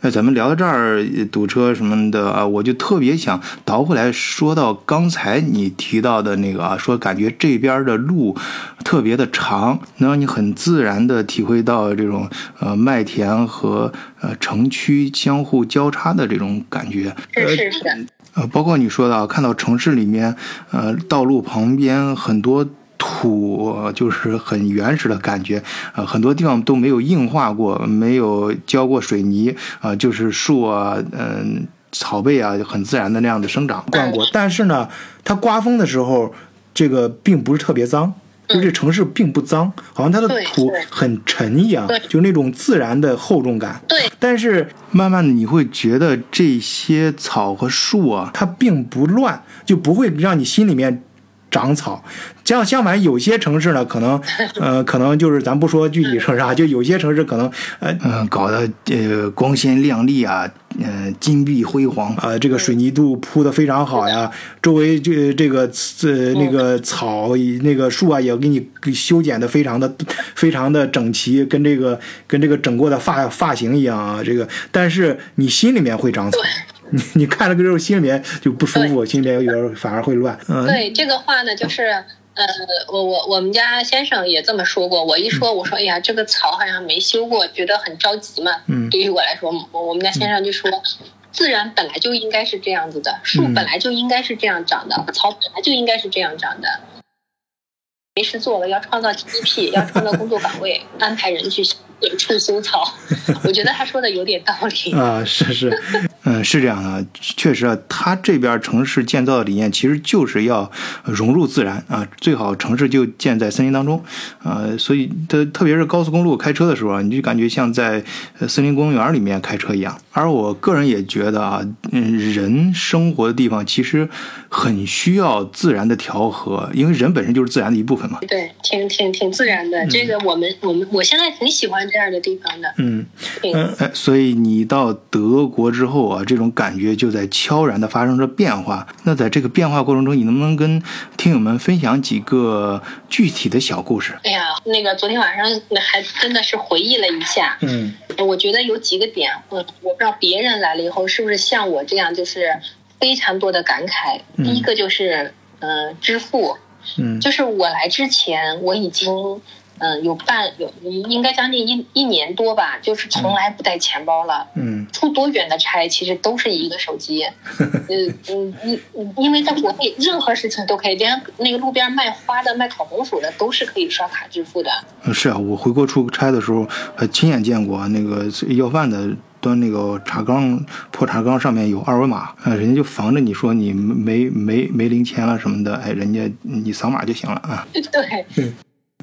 那咱们聊到这儿，堵车什么的啊，我就特别想倒回来说到刚才你提到的那个啊，说感觉这边的路特别的长，能让你很自然的体会到这种呃麦田和呃城区相互交叉的这种感觉。是是是。呃，包括你说的看到城市里面呃道路旁边很多。土就是很原始的感觉，呃，很多地方都没有硬化过，没有浇过水泥，啊，就是树啊，嗯，草被啊，很自然的那样的生长。灌过，但是呢，它刮风的时候，这个并不是特别脏，就这城市并不脏，好像它的土很沉一样，就那种自然的厚重感。对。但是慢慢的你会觉得这些草和树啊，它并不乱，就不会让你心里面。长草，相相反，有些城市呢，可能，呃，可能就是咱不说具体城市啊，就有些城市可能，呃，嗯，搞得呃光鲜亮丽啊，嗯，金碧辉煌啊，这个水泥路铺的非常好呀，周围这这个呃那个草那个树啊，也给你修剪的非常的非常的整齐，跟这个跟这个整过的发发型一样啊，这个，但是你心里面会长草。你你看了之后心里面就不舒服，心里面有点反而会乱。嗯，对这个话呢，就是呃，我我我们家先生也这么说过。我一说，我说哎呀，这个草好像没修过，觉得很着急嘛。嗯，对于我来说，我们家先生就说，自然本来就应该是这样子的，树本来就应该是这样长的，草本来就应该是这样长的。没事做了，要创造 GDP，要创造工作岗位，安排人去远处修草。我觉得他说的有点道理啊，是是。嗯，是这样的，确实啊，他这边城市建造的理念其实就是要融入自然啊，最好城市就建在森林当中，呃，所以它特别是高速公路开车的时候啊，你就感觉像在森林公园里面开车一样。而我个人也觉得啊，嗯，人生活的地方其实很需要自然的调和，因为人本身就是自然的一部分嘛。对，挺挺挺自然的，这个我们我们我现在挺喜欢这样的地方的。嗯嗯，哎，所以你到德国之后。啊，这种感觉就在悄然的发生着变化。那在这个变化过程中，你能不能跟听友们分享几个具体的小故事？哎呀，那个昨天晚上还真的是回忆了一下。嗯，我觉得有几个点，我，我不知道别人来了以后是不是像我这样，就是非常多的感慨。第一个就是，嗯，支付，嗯，就是我来之前我已经。嗯，有半有应该将近一一年多吧，就是从来不带钱包了。嗯，出多远的差，其实都是一个手机。嗯嗯，因因为在国内任何事情都可以，连那个路边卖花的、卖烤红薯的都是可以刷卡支付的。是啊，我回国出差的时候，还亲眼见过那个要饭的端那个茶缸破茶缸上面有二维码，呃，人家就防着你说你没没没零钱了什么的，哎，人家你扫码就行了啊。对。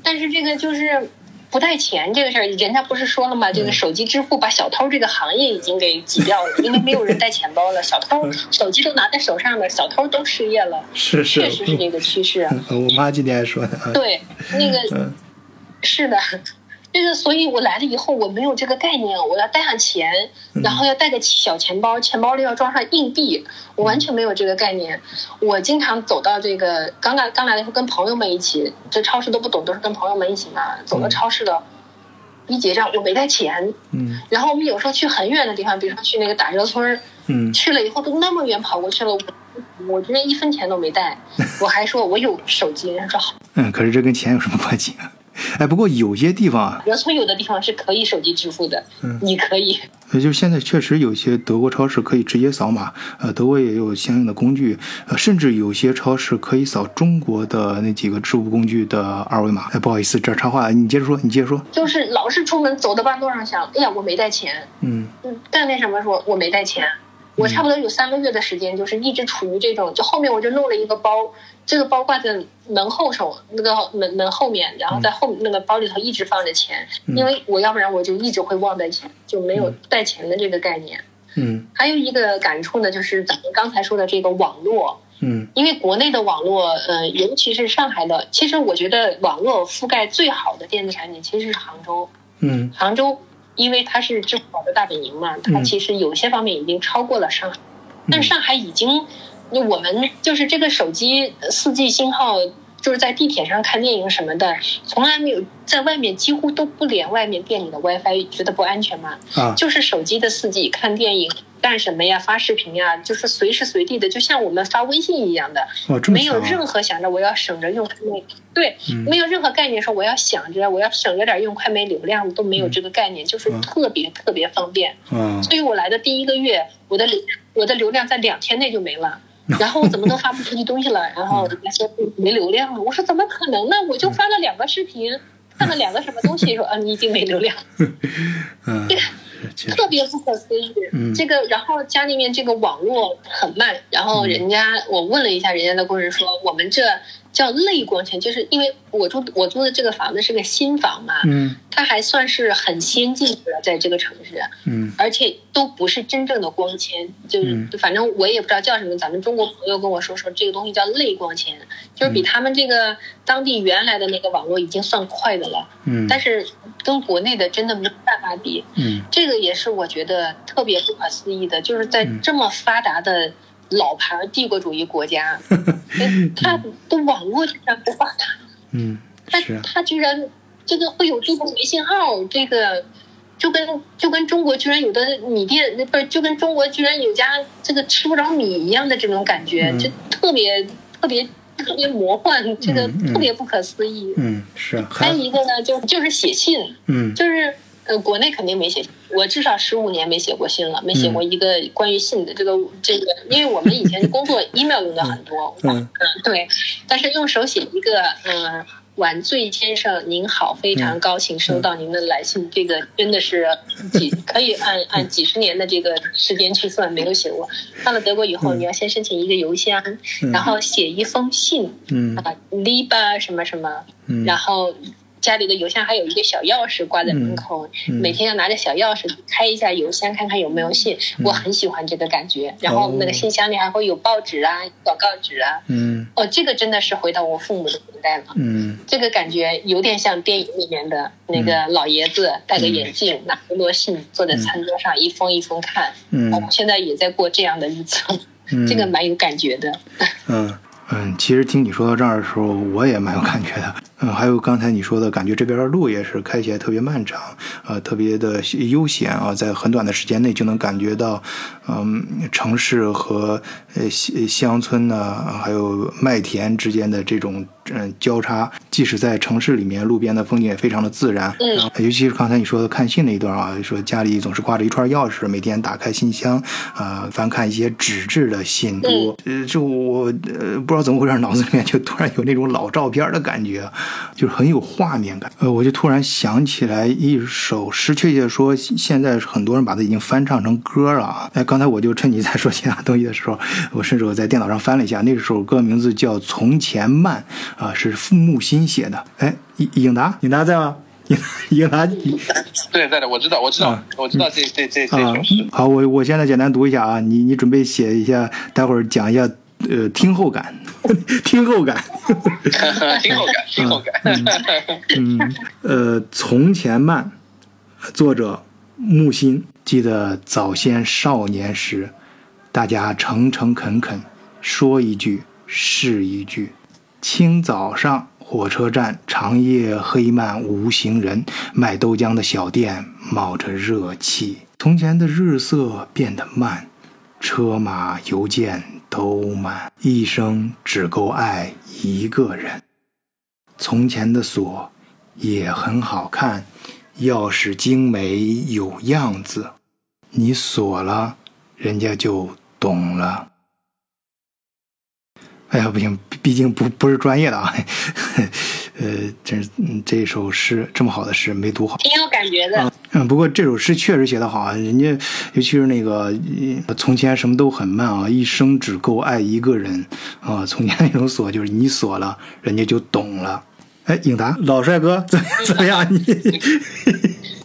但是这个就是不带钱这个事儿，人家不是说了吗？这个手机支付把小偷这个行业已经给挤掉了，因为没有人带钱包了，小偷 手机都拿在手上了，小偷都失业了。是是，确实是这个趋势。我妈今天还说呢。对，那个是的。这个，所以我来了以后，我没有这个概念，我要带上钱，然后要带个小钱包，钱包里要装上硬币，我完全没有这个概念。我经常走到这个刚来刚来的时候，跟朋友们一起，这超市都不懂，都是跟朋友们一起嘛。走到超市的，一结账我没带钱，嗯，然后我们有时候去很远的地方，比如说去那个打折村嗯，去了以后都那么远跑过去了，我这边一分钱都没带，我还说我有手机，人家说好，嗯，可是这跟钱有什么关系？哎，不过有些地方啊，德村有的地方是可以手机支付的，嗯，你可以。也就是现在确实有些德国超市可以直接扫码，呃，德国也有相应的工具，呃，甚至有些超市可以扫中国的那几个支付工具的二维码。哎，不好意思，这插话，你接着说，你接着说。就是老是出门走到半路上想，哎呀，我没带钱，嗯嗯，干那什么说我没带钱，我差不多有三个月的时间，就是一直处于这种，就后面我就弄了一个包，这个包挂在门后手那个门门后面，然后在后那个包里头一直放着钱，因为我要不然我就一直会忘带钱，就没有带钱的这个概念。嗯，还有一个感触呢，就是咱们刚才说的这个网络。嗯，因为国内的网络，呃，尤其是上海的，其实我觉得网络覆盖最好的电子产品其实是杭州。嗯，杭州，因为它是支付宝的大本营嘛，它其实有些方面已经超过了上海。但上海已经，我们就是这个手机四 G 信号。就是在地铁上看电影什么的，从来没有在外面几乎都不连外面店里的 WiFi，觉得不安全嘛？啊，就是手机的四 G 看电影、干什么呀、发视频呀，就是随时随地的，就像我们发微信一样的，没有任何想着我要省着用快媒，对，没有任何概念说我要想着我要省着点用快没流量，都没有这个概念，就是特别特别方便。嗯，所以我来的第一个月，我的流我的流量在两天内就没了。然后我怎么都发不出去东西了？然后人家说没流量了。我说怎么可能呢？我就发了两个视频，看了两个什么东西，说啊你已经没流量。嗯，特别不可思议。嗯，这个然后家里面这个网络很慢，然后人家我问了一下人家的工人说我们这。叫类光纤，就是因为我住我租的这个房子是个新房嘛，嗯，它还算是很先进的，在这个城市，嗯，而且都不是真正的光纤，就是反正我也不知道叫什么，咱们中国朋友跟我说说这个东西叫类光纤，就是比他们这个当地原来的那个网络已经算快的了，嗯，但是跟国内的真的没办法比，嗯，这个也是我觉得特别不可思议的，就是在这么发达的。老牌帝国主义国家，他的网络居然不发达，嗯，他他居然这个会有这个没信号，这个就跟就跟中国居然有的米店，不是就跟中国居然有家这个吃不着米一样的这种感觉，就特别特别特别魔幻，这个特别不可思议。嗯，是。还有一个呢，就就是写信，嗯，就是。呃，国内肯定没写，我至少十五年没写过信了，没写过一个关于信的这个这个，因为我们以前工作 email 用的很多，嗯嗯。对，但是用手写一个，嗯，晚醉先生您好，非常高兴收到您的来信，这个真的是几可以按 按几十年的这个时间去算，没有写过。到了德国以后，你要先申请一个邮箱，然后写一封信，嗯。啊，liba 什么什么，然后。家里的邮箱还有一个小钥匙挂在门口，每天要拿着小钥匙开一下邮箱，看看有没有信。我很喜欢这个感觉。然后那个信箱里还会有报纸啊、广告纸啊。嗯，哦，这个真的是回到我父母的年代了。嗯，这个感觉有点像电影里面的那个老爷子，戴个眼镜，拿一摞信，坐在餐桌上一封一封看。嗯，我们现在也在过这样的日子，这个蛮有感觉的。嗯嗯，其实听你说到这儿的时候，我也蛮有感觉的。嗯，还有刚才你说的感觉，这边的路也是开起来特别漫长，呃，特别的悠闲啊，在很短的时间内就能感觉到，嗯，城市和呃乡乡村呢，还有麦田之间的这种嗯交叉。即使在城市里面，路边的风景也非常的自然。嗯，尤其是刚才你说的看信那一段啊，说家里总是挂着一串钥匙，每天打开信箱，啊，翻看一些纸质的信，就我呃不知道怎么回事，脑子里面就突然有那种老照片的感觉。就是很有画面感，呃，我就突然想起来一首诗，确切说，现在很多人把它已经翻唱成歌了啊。哎，刚才我就趁你在说其他东西的时候，我甚至我在电脑上翻了一下，那首歌名字叫《从前慢》，啊，是木心写的。哎，应应达，应达在吗？应应达，对，在的，我知道，我知道，我知道这这这这首诗。好，我我现在简单读一下啊，你你准备写一下，待会儿讲一下。呃，听后感，听后感，听后感，听后感。嗯，呃，从前慢，作者木心。记得早先少年时，大家诚诚恳恳，说一句是一句。清早上火车站，长夜黑漫无行人，卖豆浆的小店冒着热气。从前的日色变得慢，车马邮件。都满，一生只够爱一个人。从前的锁也很好看，钥匙精美有样子，你锁了，人家就懂了。哎呀，不行，毕竟不不是专业的啊。呃，这这首诗这么好的诗没读好，挺有感觉的。嗯，不过这首诗确实写得好啊，人家尤其是那个从前什么都很慢啊，一生只够爱一个人啊。从前那种锁就是你锁了，人家就懂了。哎，颖达老帅哥怎 怎么样？你？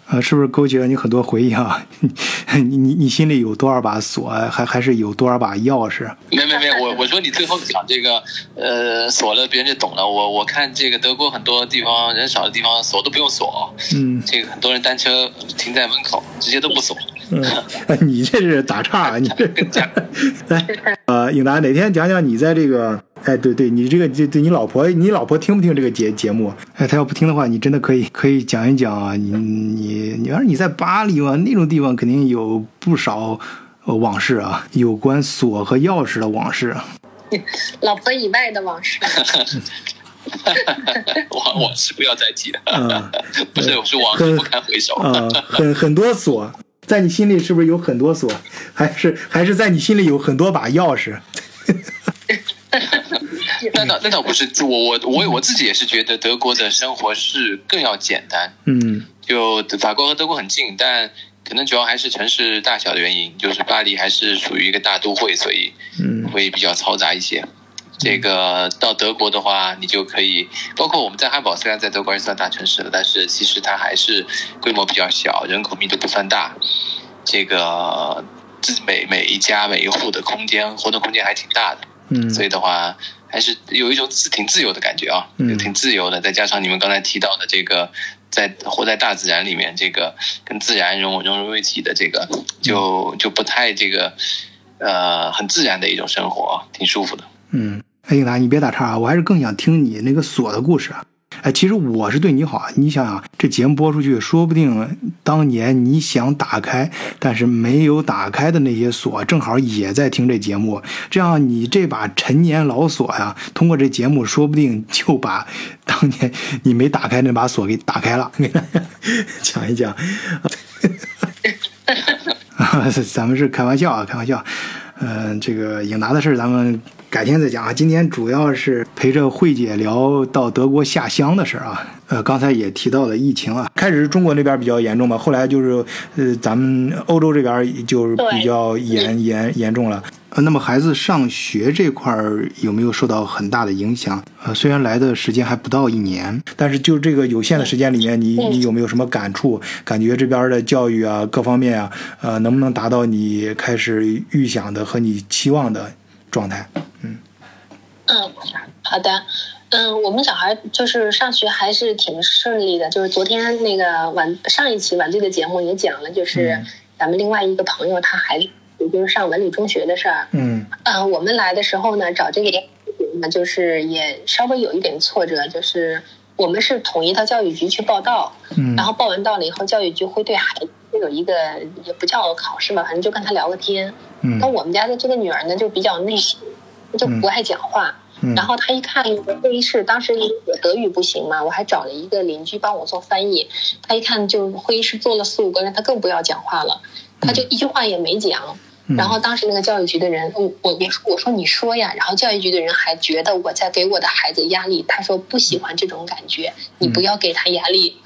啊，是不是勾起了你很多回忆啊？你你你心里有多少把锁？还还是有多少把钥匙？没没没，我我说你最后讲这个，呃，锁了别人就懂了。我我看这个德国很多地方人少的地方锁都不用锁，嗯，这个很多人单车停在门口直接都不锁。嗯，你这是打岔啊！你这 来，呃，颖达哪天讲讲你在这个。哎，对对，你这个对对你老婆，你老婆听不听这个节节目？哎，她要不听的话，你真的可以可以讲一讲啊。你你你要是你在巴黎嘛，那种地方肯定有不少往事啊，有关锁和钥匙的往事。老婆以外的往事。往往事不要再提了。嗯，不是，我是往事不堪回首。嗯，很很多锁，在你心里是不是有很多锁？还是还是在你心里有很多把钥匙？那倒那倒不是，我我我我自己也是觉得德国的生活是更要简单。嗯，就法国和德国很近，但可能主要还是城市大小的原因，就是巴黎还是属于一个大都会，所以会比较嘈杂一些。这个到德国的话，你就可以，包括我们在汉堡，虽然在德国也算大城市了，但是其实它还是规模比较小，人口密度不算大。这个自每每一家每一户的空间活动空间还挺大的。嗯，所以的话，还是有一种自挺自由的感觉啊，嗯，挺自由的。再加上你们刚才提到的这个，在活在大自然里面，这个跟自然融融为一体的这个，就就不太这个，呃，很自然的一种生活，挺舒服的。嗯，哎，英达，你别打岔啊，我还是更想听你那个锁的故事。哎，其实我是对你好啊。你想想，这节目播出去，说不定当年你想打开，但是没有打开的那些锁，正好也在听这节目。这样，你这把陈年老锁呀，通过这节目，说不定就把当年你没打开那把锁给打开了。给大家讲一讲，咱们是开玩笑啊，开玩笑。嗯，这个颖达的事咱们。改天再讲啊！今天主要是陪着慧姐聊到德国下乡的事儿啊。呃，刚才也提到了疫情啊，开始中国那边比较严重吧，后来就是呃，咱们欧洲这边就是比较严严严重了。呃，那么孩子上学这块儿有没有受到很大的影响？呃，虽然来的时间还不到一年，但是就这个有限的时间里面，你你有没有什么感触？感觉这边的教育啊，各方面啊，呃，能不能达到你开始预想的和你期望的状态？嗯嗯，好的，嗯，我们小孩就是上学还是挺顺利的。就是昨天那个晚上一期晚队的节目也讲了，就是咱们另外一个朋友他孩子也就是上文理中学的事儿。嗯，啊，我们来的时候呢，找这个呢，就是也稍微有一点挫折，就是我们是统一到教育局去报到，嗯，然后报完到了以后，教育局会对孩子有一个也不叫考试吧，反正就跟他聊个天。嗯，那我们家的这个女儿呢，就比较内向。就不爱讲话，然后他一看会议室，当时我德语不行嘛，我还找了一个邻居帮我做翻译。他一看就会议室坐了四五个人，他更不要讲话了，他就一句话也没讲。然后当时那个教育局的人，我我别说，我说你说呀。然后教育局的人还觉得我在给我的孩子压力，他说不喜欢这种感觉，你不要给他压力。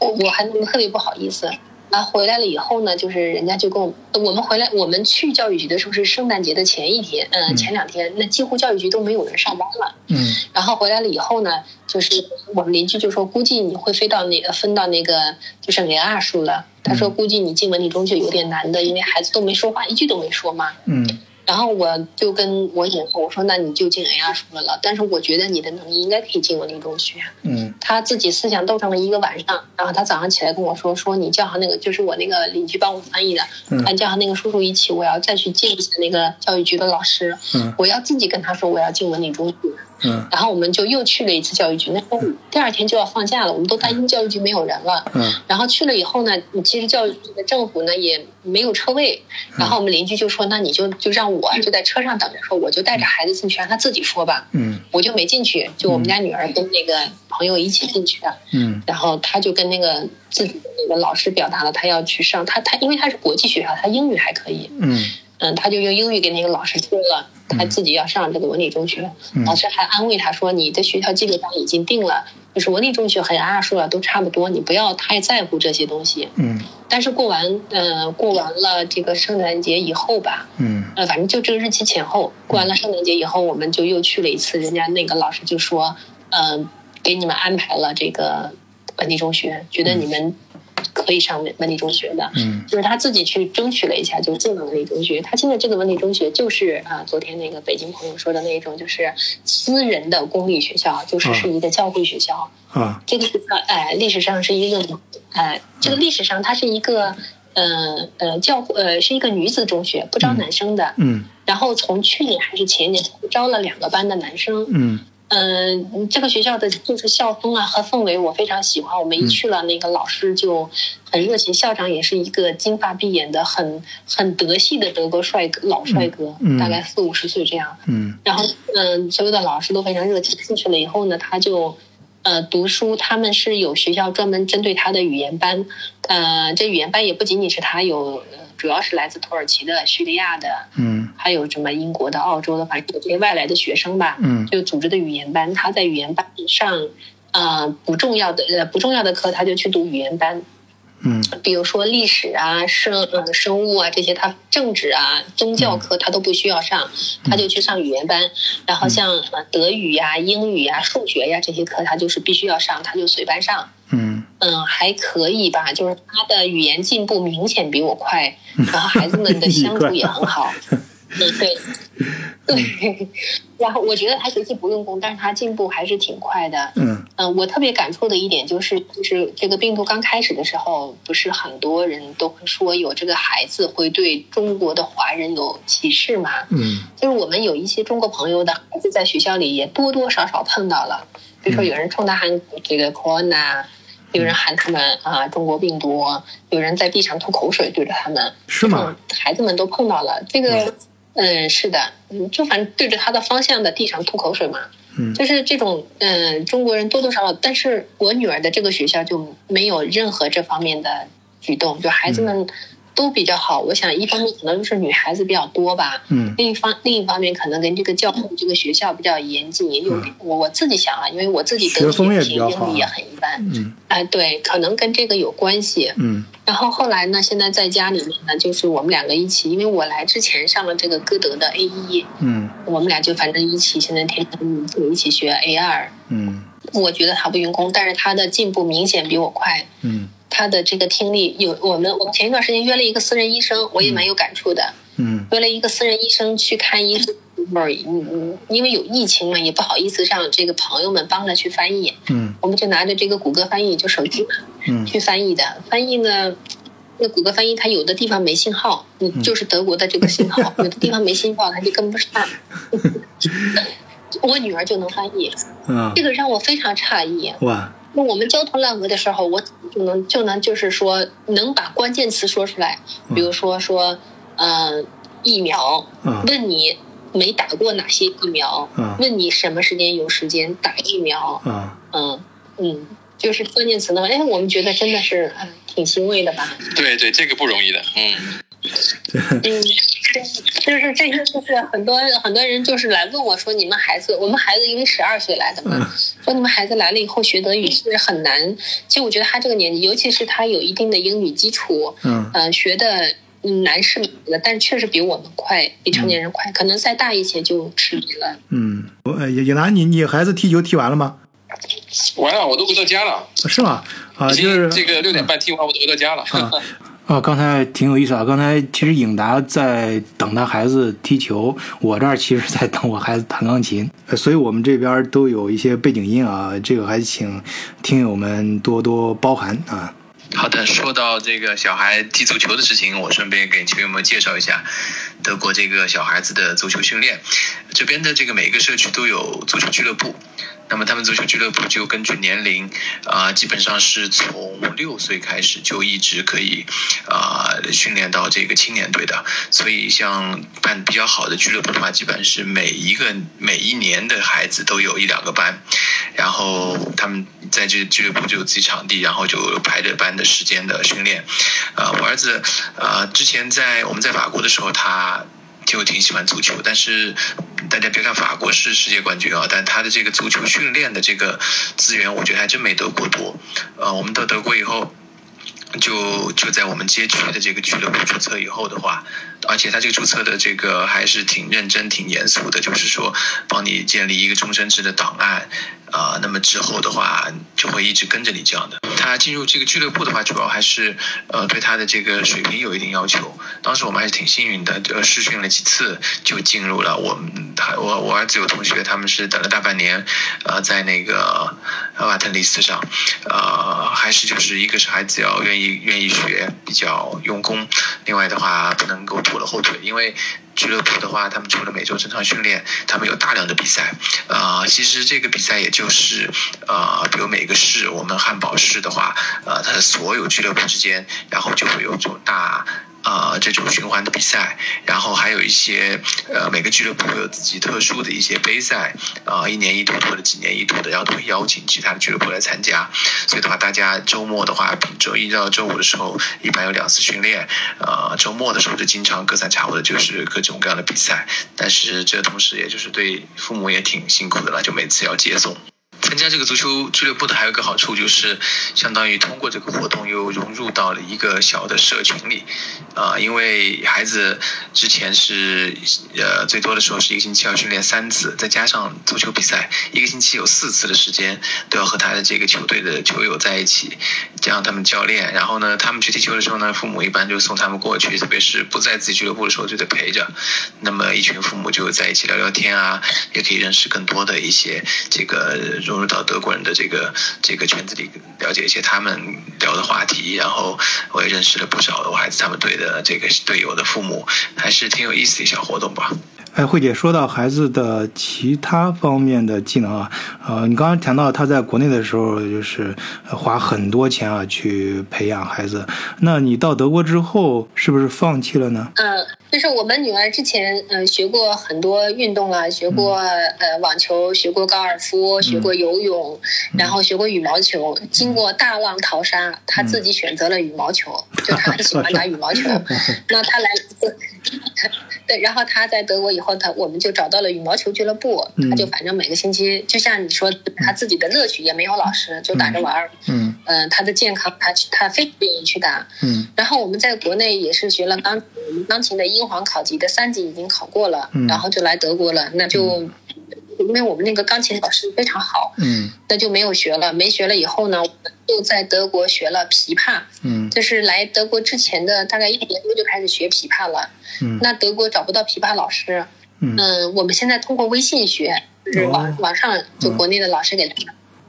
我我还特别不好意思。啊，回来了以后呢，就是人家就跟我我们回来，我们去教育局的时候是圣诞节的前一天，嗯，前两天，那几乎教育局都没有人上班了，嗯，然后回来了以后呢，就是我们邻居就说，估计你会飞到那个分到那个就是零二数了，他说估计你进文理中学有点难的，因为孩子都没说话，一句都没说嘛，嗯。然后我就跟我姐说：“我说那你就进 A 二书了了，但是我觉得你的能力应该可以进文理中学。”嗯，他自己思想斗争了一个晚上，然后他早上起来跟我说：“说你叫上那个，就是我那个邻居帮我翻译的，嗯，叫上那个叔叔一起，我要再去见一下那个教育局的老师，嗯，我要自己跟他说我要进文理中学。”嗯，然后我们就又去了一次教育局。那第二天就要放假了，我们都担心教育局没有人了。嗯，然后去了以后呢，其实教育局的政府呢也没有车位。然后我们邻居就说：“那你就就让我就在车上等着，说我就带着孩子进去，让他自己说吧。”嗯，我就没进去，就我们家女儿跟那个朋友一起进去的。嗯，然后他就跟那个自己的那个老师表达了他要去上他他因为他是国际学校，他英语还可以。嗯嗯，他就用英语给那个老师说了。他自己要上这个文理中学，老师还安慰他说：“你的学校基本上已经定了，就是文理中学和阿说了都差不多，你不要太在乎这些东西。嗯。但是过完呃过完了这个圣诞节以后吧，嗯，呃反正就这个日期前后过完了圣诞节以后，我们就又去了一次，人家那个老师就说，嗯，给你们安排了这个文理中学，觉得你们。可以上文文理中学的，嗯，就是他自己去争取了一下，就进了文理中学。他现在这个文理中学就是啊，昨天那个北京朋友说的那种，就是私人的公立学校，就是是一个教会学校啊。这个学校哎，历史上是一个哎，这个历史上它是一个呃呃教呃是一个女子中学，不招男生的，嗯。然后从去年还是前年招了两个班的男生，嗯。嗯，这个学校的就是校风啊和氛围我非常喜欢。我们一去了，那个老师就很热情，校长也是一个金发碧眼的很很德系的德国帅哥老帅哥，大概四五十岁这样。嗯，然后嗯，所有的老师都非常热情。进去了以后呢，他就呃读书，他们是有学校专门针对他的语言班。呃，这语言班也不仅仅是他有。主要是来自土耳其的、叙利亚的，嗯，还有什么英国的、澳洲的，反正有这些外来的学生吧，嗯，就组织的语言班。他在语言班上，呃，不重要的呃不重要的课，他就去读语言班，嗯，比如说历史啊、生呃生物啊这些，他政治啊、宗教课他都不需要上，他就去上语言班。然后像德语呀、英语呀、数学呀这些课，他就是必须要上，他就随班上。嗯嗯，还可以吧，就是他的语言进步明显比我快，然后孩子们的相 处也很好。嗯，对，对。然后我觉得他学习不用功，但是他进步还是挺快的。嗯嗯，我特别感触的一点就是，就是这个病毒刚开始的时候，不是很多人都会说有这个孩子会对中国的华人有歧视嘛？嗯，就是我们有一些中国朋友的孩子在学校里也多多少少碰到了，比如说有人冲他喊这个 corona。有人喊他们啊，中国病毒；有人在地上吐口水对着他们，是吗？孩子们都碰到了这个，嗯，是的，嗯，就反正对着他的方向的地上吐口水嘛，嗯，就是这种，嗯，中国人多多少少，但是我女儿的这个学校就没有任何这方面的举动，就孩子们。都比较好，我想一方面可能就是女孩子比较多吧，嗯，另一方另一方面可能跟这个教育这个学校比较严谨，也有我我自己想啊，因为我自己德语也英语也很一般，嗯，哎对，可能跟这个有关系，嗯，然后后来呢，现在在家里面呢，就是我们两个一起，因为我来之前上了这个歌德的 A 一，嗯，我们俩就反正一起，现在天天就一起学 A 二，嗯，我觉得他不用功，但是他的进步明显比我快，嗯。他的这个听力有我们，我们前一段时间约了一个私人医生，我也蛮有感触的。嗯，约了一个私人医生去看医生，嗯嗯，因为有疫情嘛，也不好意思让这个朋友们帮着去翻译。嗯，我们就拿着这个谷歌翻译，就手机嘛，嗯，去翻译的。翻译呢，那谷歌翻译它有的地方没信号，嗯，就是德国的这个信号，有的地方没信号，它就跟不上。我女儿就能翻译，嗯，这个让我非常诧异。哇。那我们焦头烂额的时候，我就能就能就是说能把关键词说出来，比如说说，嗯，疫苗，问你没打过哪些疫苗，问你什么时间有时间打疫苗，嗯嗯，就是关键词呢。哎，我们觉得真的是挺欣慰的吧？对对，这个不容易的，嗯。嗯，就是这些，就是很多很多人就是来问我说，你们孩子，我们孩子因为十二岁来的嘛，说你们孩子来了以后学德语是不是很难？其实我觉得他这个年纪，尤其是他有一定的英语基础，嗯，呃，学的难是难的，但确实比我们快，比成年人快，可能再大一些就吃力了。嗯，我也也拿你你孩子踢球踢完了吗？完了，我都回到家了。是吗？啊，就是这个六点半踢完，我都回到家了。啊，啊刚才挺有意思啊！刚才其实颖达在等他孩子踢球，我这儿其实在等我孩子弹钢琴，所以我们这边都有一些背景音啊，这个还请听友们多多包涵啊。好的，说到这个小孩踢足球的事情，我顺便给球友们介绍一下德国这个小孩子的足球训练，这边的这个每一个社区都有足球俱乐部。那么他们足球俱乐部就根据年龄，啊，基本上是从六岁开始就一直可以，啊，训练到这个青年队的。所以像办比较好的俱乐部的话，基本是每一个每一年的孩子都有一两个班，然后他们在这俱乐部就有自己场地，然后就排着班的时间的训练。啊，我儿子，啊，之前在我们在法国的时候，他。就挺喜欢足球，但是大家别看法国是世界冠军啊，但他的这个足球训练的这个资源，我觉得还真没德国多。呃，我们到德国以后。就就在我们街区的这个俱乐部注册以后的话，而且他这个注册的这个还是挺认真、挺严肃的，就是说帮你建立一个终身制的档案。啊，那么之后的话就会一直跟着你这样的。他进入这个俱乐部的话，主要还是呃对他的这个水平有一定要求。当时我们还是挺幸运的，呃试训了几次就进入了。我们他我我儿子有同学，他们是等了大半年，呃在那个阿瓦特里斯上，呃还是就是一个是孩子要愿意愿意学，比较用功，另外的话不能够拖了后腿，因为。俱乐部的话，他们除了每周正常训练，他们有大量的比赛。啊，其实这个比赛也就是，呃，比如每个市，我们汉堡市的话，呃，它的所有俱乐部之间，然后就会有这种大。啊，这种循环的比赛，然后还有一些呃，每个俱乐部会有自己特殊的一些杯赛，啊，一年一度或者几年一度的，然后都会邀请其他的俱乐部来参加。所以的话，大家周末的话，周一到周五的时候，一般有两次训练，呃，周末的时候就经常隔三差五的，就是各种各样的比赛。但是这同时，也就是对父母也挺辛苦的了，就每次要接送。参加这个足球俱乐部的还有一个好处就是，相当于通过这个活动又融入到了一个小的社群里，啊，因为孩子之前是呃最多的时候是一个星期要训练三次，再加上足球比赛，一个星期有四次的时间都要和他的这个球队的球友在一起，加上他们教练，然后呢，他们去踢球的时候呢，父母一般就送他们过去，特别是不在自己俱乐部的时候就得陪着，那么一群父母就在一起聊聊天啊，也可以认识更多的一些这个。融入到德国人的这个这个圈子里，了解一些他们聊的话题，然后我也认识了不少的我孩子他们队的这个队友的父母，还是挺有意思的一小活动吧。哎，慧姐说到孩子的其他方面的技能啊，呃，你刚刚谈到他在国内的时候就是花很多钱啊去培养孩子，那你到德国之后是不是放弃了呢？嗯，就是我们女儿之前嗯学过很多运动啊，学过呃网球，学过高尔夫，学过游泳，然后学过羽毛球。经过大浪淘沙，她自己选择了羽毛球，就她很喜欢打羽毛球。那她来。对，然后他在德国以后，他我们就找到了羽毛球俱乐部，他就反正每个星期，就像你说，他自己的乐趣也没有老师，就打着玩儿。嗯，嗯，他的健康，他他非常愿意去打。嗯，然后我们在国内也是学了钢钢琴的英皇考级的三级已经考过了，然后就来德国了，那就。因为我们那个钢琴老师非常好，嗯，那就没有学了。没学了以后呢，又在德国学了琵琶，嗯，就是来德国之前的大概一年多就开始学琵琶了，嗯，那德国找不到琵琶老师，嗯，我们现在通过微信学，是网网上就国内的老师给。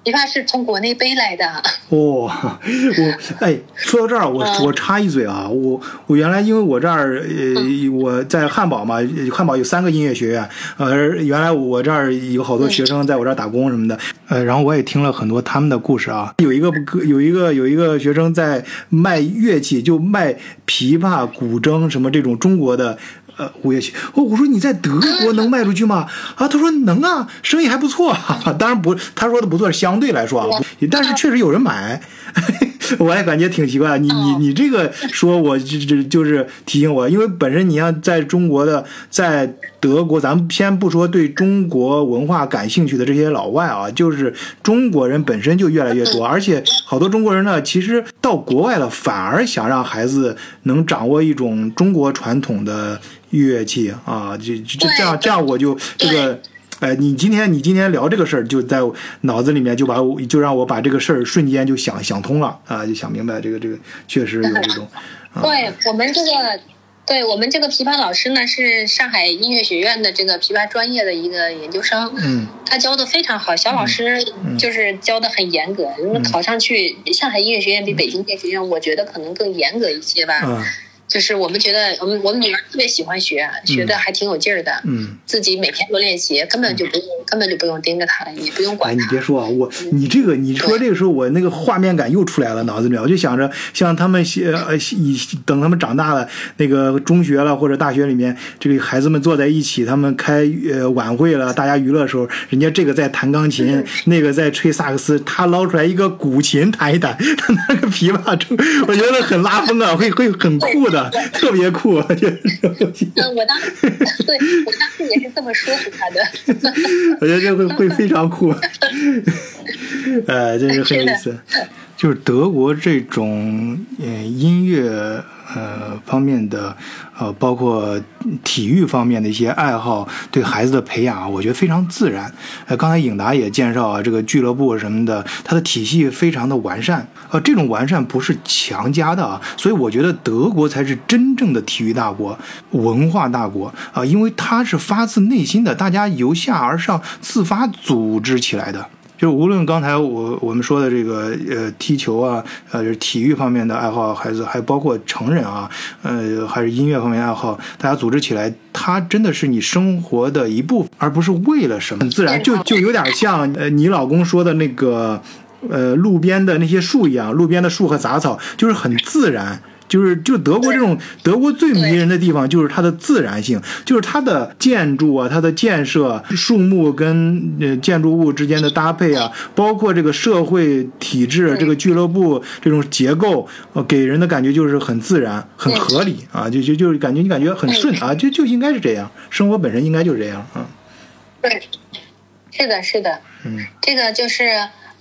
琵琶是从国内背来的。哦，我哎，说到这儿，我我插一嘴啊，我我原来因为我这儿呃我在汉堡嘛，汉堡有三个音乐学院，呃，原来我这儿有好多学生在我这儿打工什么的，呃，然后我也听了很多他们的故事啊，有一个有一个有一个学生在卖乐器，就卖琵琶、古筝什么这种中国的。呃，五月起，哦，我说你在德国能卖出去吗？啊，他说能啊，生意还不错。当然不，他说的不错，相对来说啊，但是确实有人买。我也感觉挺奇怪，你你你这个说，我这这就是提醒我，因为本身你像在中国的，在德国，咱们先不说对中国文化感兴趣的这些老外啊，就是中国人本身就越来越多，而且好多中国人呢，其实到国外了，反而想让孩子能掌握一种中国传统的乐器啊，这这这样这样，我就这个。哎，你今天你今天聊这个事儿，就在脑子里面就把我就让我把这个事儿瞬间就想想通了啊，就想明白这个这个确实有这种。对我们这个，对我们这个琵琶老师呢，是上海音乐学院的这个琵琶专业的一个研究生，嗯，他教的非常好，小老师就是教的很严格，因为考上去上海音乐学院比北京音乐学院，我觉得可能更严格一些吧。就是我们觉得，我们我们女儿特别喜欢学，学的还挺有劲儿的。嗯，自己每天都练习，根本就不用根本就不用盯着她，也不用管哎。你别说啊，我你这个你说这个时候，我那个画面感又出来了，脑子里我就想着像他们呃以等他们长大了，那个中学了或者大学里面，这个孩子们坐在一起，他们开呃晚会了，大家娱乐的时候，人家这个在弹钢琴，那个在吹萨克斯，他捞出来一个古琴弹一弹，他拿个琵琶吹，我觉得很拉风啊，会会很酷的，特别酷。嗯，我当对我当时也是这么说服他的。我觉得这会会非常酷，呃，就是很有意思。就是德国这种呃音乐呃方面的呃，包括体育方面的一些爱好，对孩子的培养，我觉得非常自然。呃，刚才颖达也介绍啊，这个俱乐部什么的，它的体系非常的完善。呃，这种完善不是强加的啊，所以我觉得德国才是真正的体育大国、文化大国啊，因为它是发自内心的，大家由下而上自发组织起来的。就无论刚才我我们说的这个呃踢球啊，呃就是体育方面的爱好，孩子还包括成人啊，呃还是音乐方面爱好，大家组织起来，它真的是你生活的一部分，而不是为了什么，很自然，就就有点像呃你老公说的那个呃路边的那些树一样，路边的树和杂草就是很自然。就是就德国这种德国最迷人的地方，就是它的自然性，就是它的建筑啊，它的建设、树木跟呃建筑物之间的搭配啊，包括这个社会体制、这个俱乐部这种结构，呃，给人的感觉就是很自然、很合理啊，就就就是感觉你感觉很顺啊，就就应该是这样，生活本身应该就是这样啊。对，是的，是的，嗯，这个就是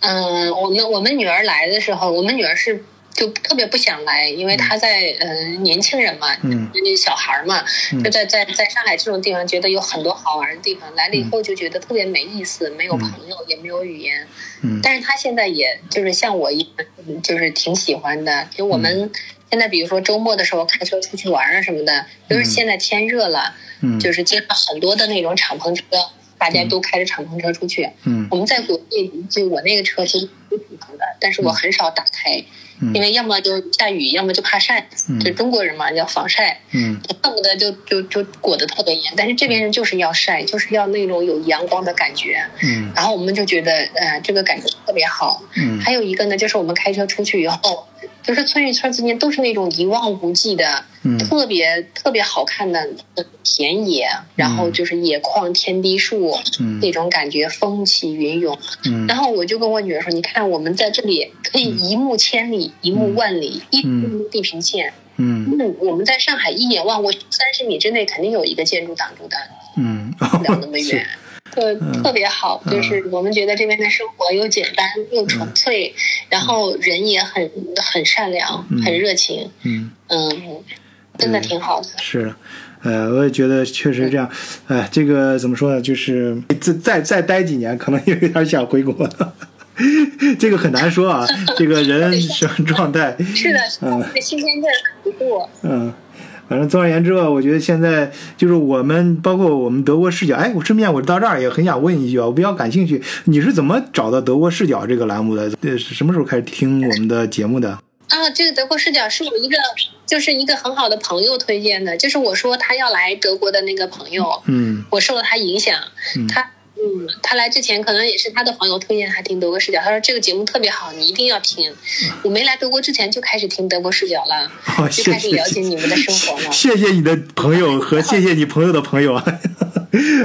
嗯，我们我们女儿来的时候，我们女儿是。就特别不想来，因为他在呃年轻人嘛，嗯，小孩嘛，就在在在上海这种地方，觉得有很多好玩的地方，来了以后就觉得特别没意思，没有朋友，也没有语言，嗯，但是他现在也就是像我一样，就是挺喜欢的。就我们现在比如说周末的时候开车出去玩啊什么的，就是现在天热了，嗯，就是经常很多的那种敞篷车，大家都开着敞篷车出去，嗯，我们在国内就我那个车其实挺敞的，但是我很少打开。因为要么就下雨，要么就怕晒，就中国人嘛要防晒，嗯，恨不得就就就裹得特别严。但是这边人就是要晒，就是要那种有阳光的感觉，嗯。然后我们就觉得，呃，这个感觉特别好。嗯。还有一个呢，就是我们开车出去以后。就是村与村之间都是那种一望无际的，特别特别好看的田野，然后就是野旷天低树，那种感觉风起云涌。嗯然后我就跟我女儿说：“你看，我们在这里可以一目千里，一目万里，一地平线。嗯，我们在上海一眼望过去，三十米之内肯定有一个建筑挡住的，嗯，不了那么远。”特特别好，就是我们觉得这边的生活又简单又纯粹，然后人也很很善良，很热情，嗯嗯，真的挺好的。是，呃，我也觉得确实这样。哎，这个怎么说呢？就是再再再待几年，可能有点想回国了。这个很难说啊，这个人什么状态 是的，嗯，新鲜劲不过，嗯。反正总而言之吧，我觉得现在就是我们，包括我们德国视角。哎，我顺便我到这儿也很想问一句啊，我比较感兴趣，你是怎么找到德国视角这个栏目的？呃，什么时候开始听我们的节目的？啊，这个德国视角是我一个，就是一个很好的朋友推荐的，就是我说他要来德国的那个朋友，嗯，我受了他影响，他。嗯，他来之前可能也是他的朋友推荐他听德国视角。他说这个节目特别好，你一定要听。我没来德国之前就开始听德国视角了，就开始了解你们的生活了。谢谢你的朋友和谢谢你朋友的朋友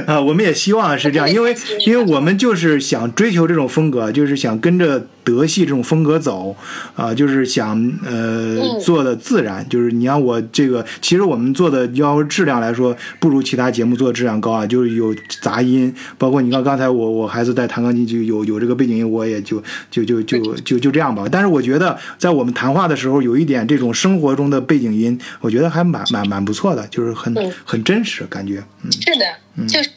啊。啊，我们也希望是这样，因为因为我们就是想追求这种风格，就是想跟着德系这种风格走，啊，就是想呃做的自然，就是你让我这个，其实我们做的要质量来说，不如其他节目做的质量高啊，就是有杂音，包括你看刚才我我孩子在弹钢琴就有有这个背景音，我也就就就就就就这样吧。但是我觉得在我们谈话的时候，有一点这种生活中的背景音，我觉得还蛮蛮蛮不错的，就是很很真实感觉，嗯，是的。就是，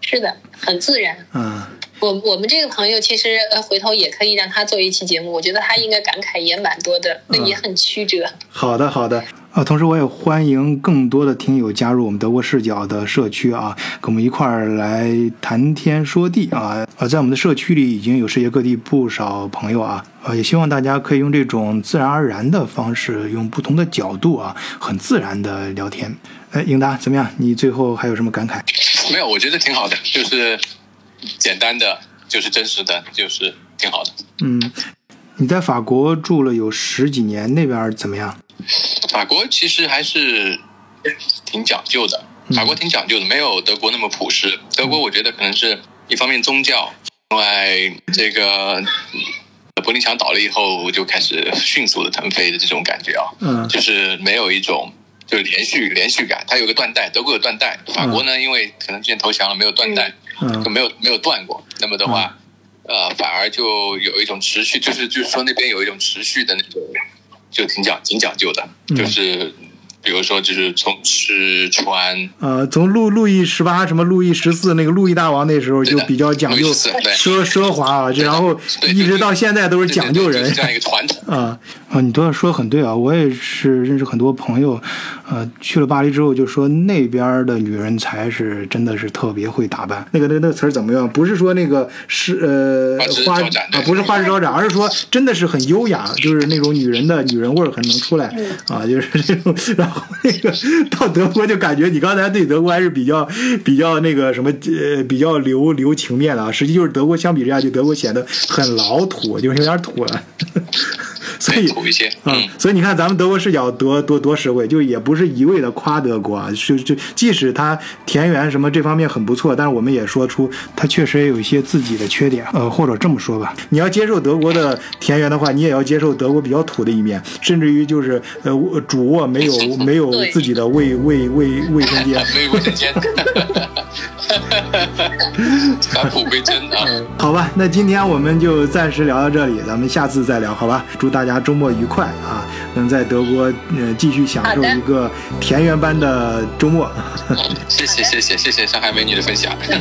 是的，很自然。嗯，我我们这个朋友其实呃，回头也可以让他做一期节目，我觉得他应该感慨也蛮多的，那也很曲折。好的，好的。啊，同时我也欢迎更多的听友加入我们德国视角的社区啊，跟我们一块儿来谈天说地啊。啊，在我们的社区里已经有世界各地不少朋友啊，啊，也希望大家可以用这种自然而然的方式，用不同的角度啊，很自然的聊天。哎，英达怎么样？你最后还有什么感慨？没有，我觉得挺好的，就是简单的，就是真实的，就是挺好的。嗯，你在法国住了有十几年，那边怎么样？法国其实还是挺讲究的，法国挺讲究的，没有德国那么朴实。德国我觉得可能是一方面宗教，另外这个柏林墙倒了以后就开始迅速的腾飞的这种感觉啊，嗯，就是没有一种就是连续连续感，它有个断代，德国有断代，法国呢因为可能之前投降了没有断代，就没有没有断过，那么的话，呃，反而就有一种持续，就是就是说那边有一种持续的那种。就挺讲挺讲究的，就是。比如说，就是从吃穿，呃，从路路易十八什么路易十四那个路易大王那时候就比较讲究奢奢华啊，然后一直到现在都是讲究人这样一个传统 啊啊，你都要说很对啊，我也是认识很多朋友，呃，去了巴黎之后就说那边的女人才是真的是特别会打扮。那个那个那个词儿怎么样？不是说那个是呃花啊，不是花枝招展，而是说真的是很优雅，就是那种女人的女人味儿很能出来啊，就是这种然后。那 个到德国就感觉你刚才对德国还是比较比较那个什么呃比较留留情面的啊，实际就是德国相比之下，就德国显得很老土，就是有点土了。所以，嗯，所以你看，咱们德国视角多多多实惠，就也不是一味的夸德国啊，就就即使它田园什么这方面很不错，但是我们也说出它确实也有一些自己的缺点，呃，或者这么说吧，你要接受德国的田园的话，你也要接受德国比较土的一面，甚至于就是呃主卧没有没有自己的卫卫卫卫生间，没有卫生间，返璞归真啊！好吧，那今天我们就暂时聊到这里，咱们下次再聊，好吧？祝大家。周末愉快啊！能在德国呃继续享受一个田园般的周末。谢谢谢谢谢谢上海美女的分享。谢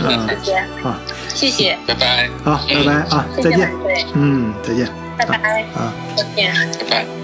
谢啊，谢谢，拜拜。好，拜拜啊，再见。对，嗯，再见。拜拜啊，再见，拜拜。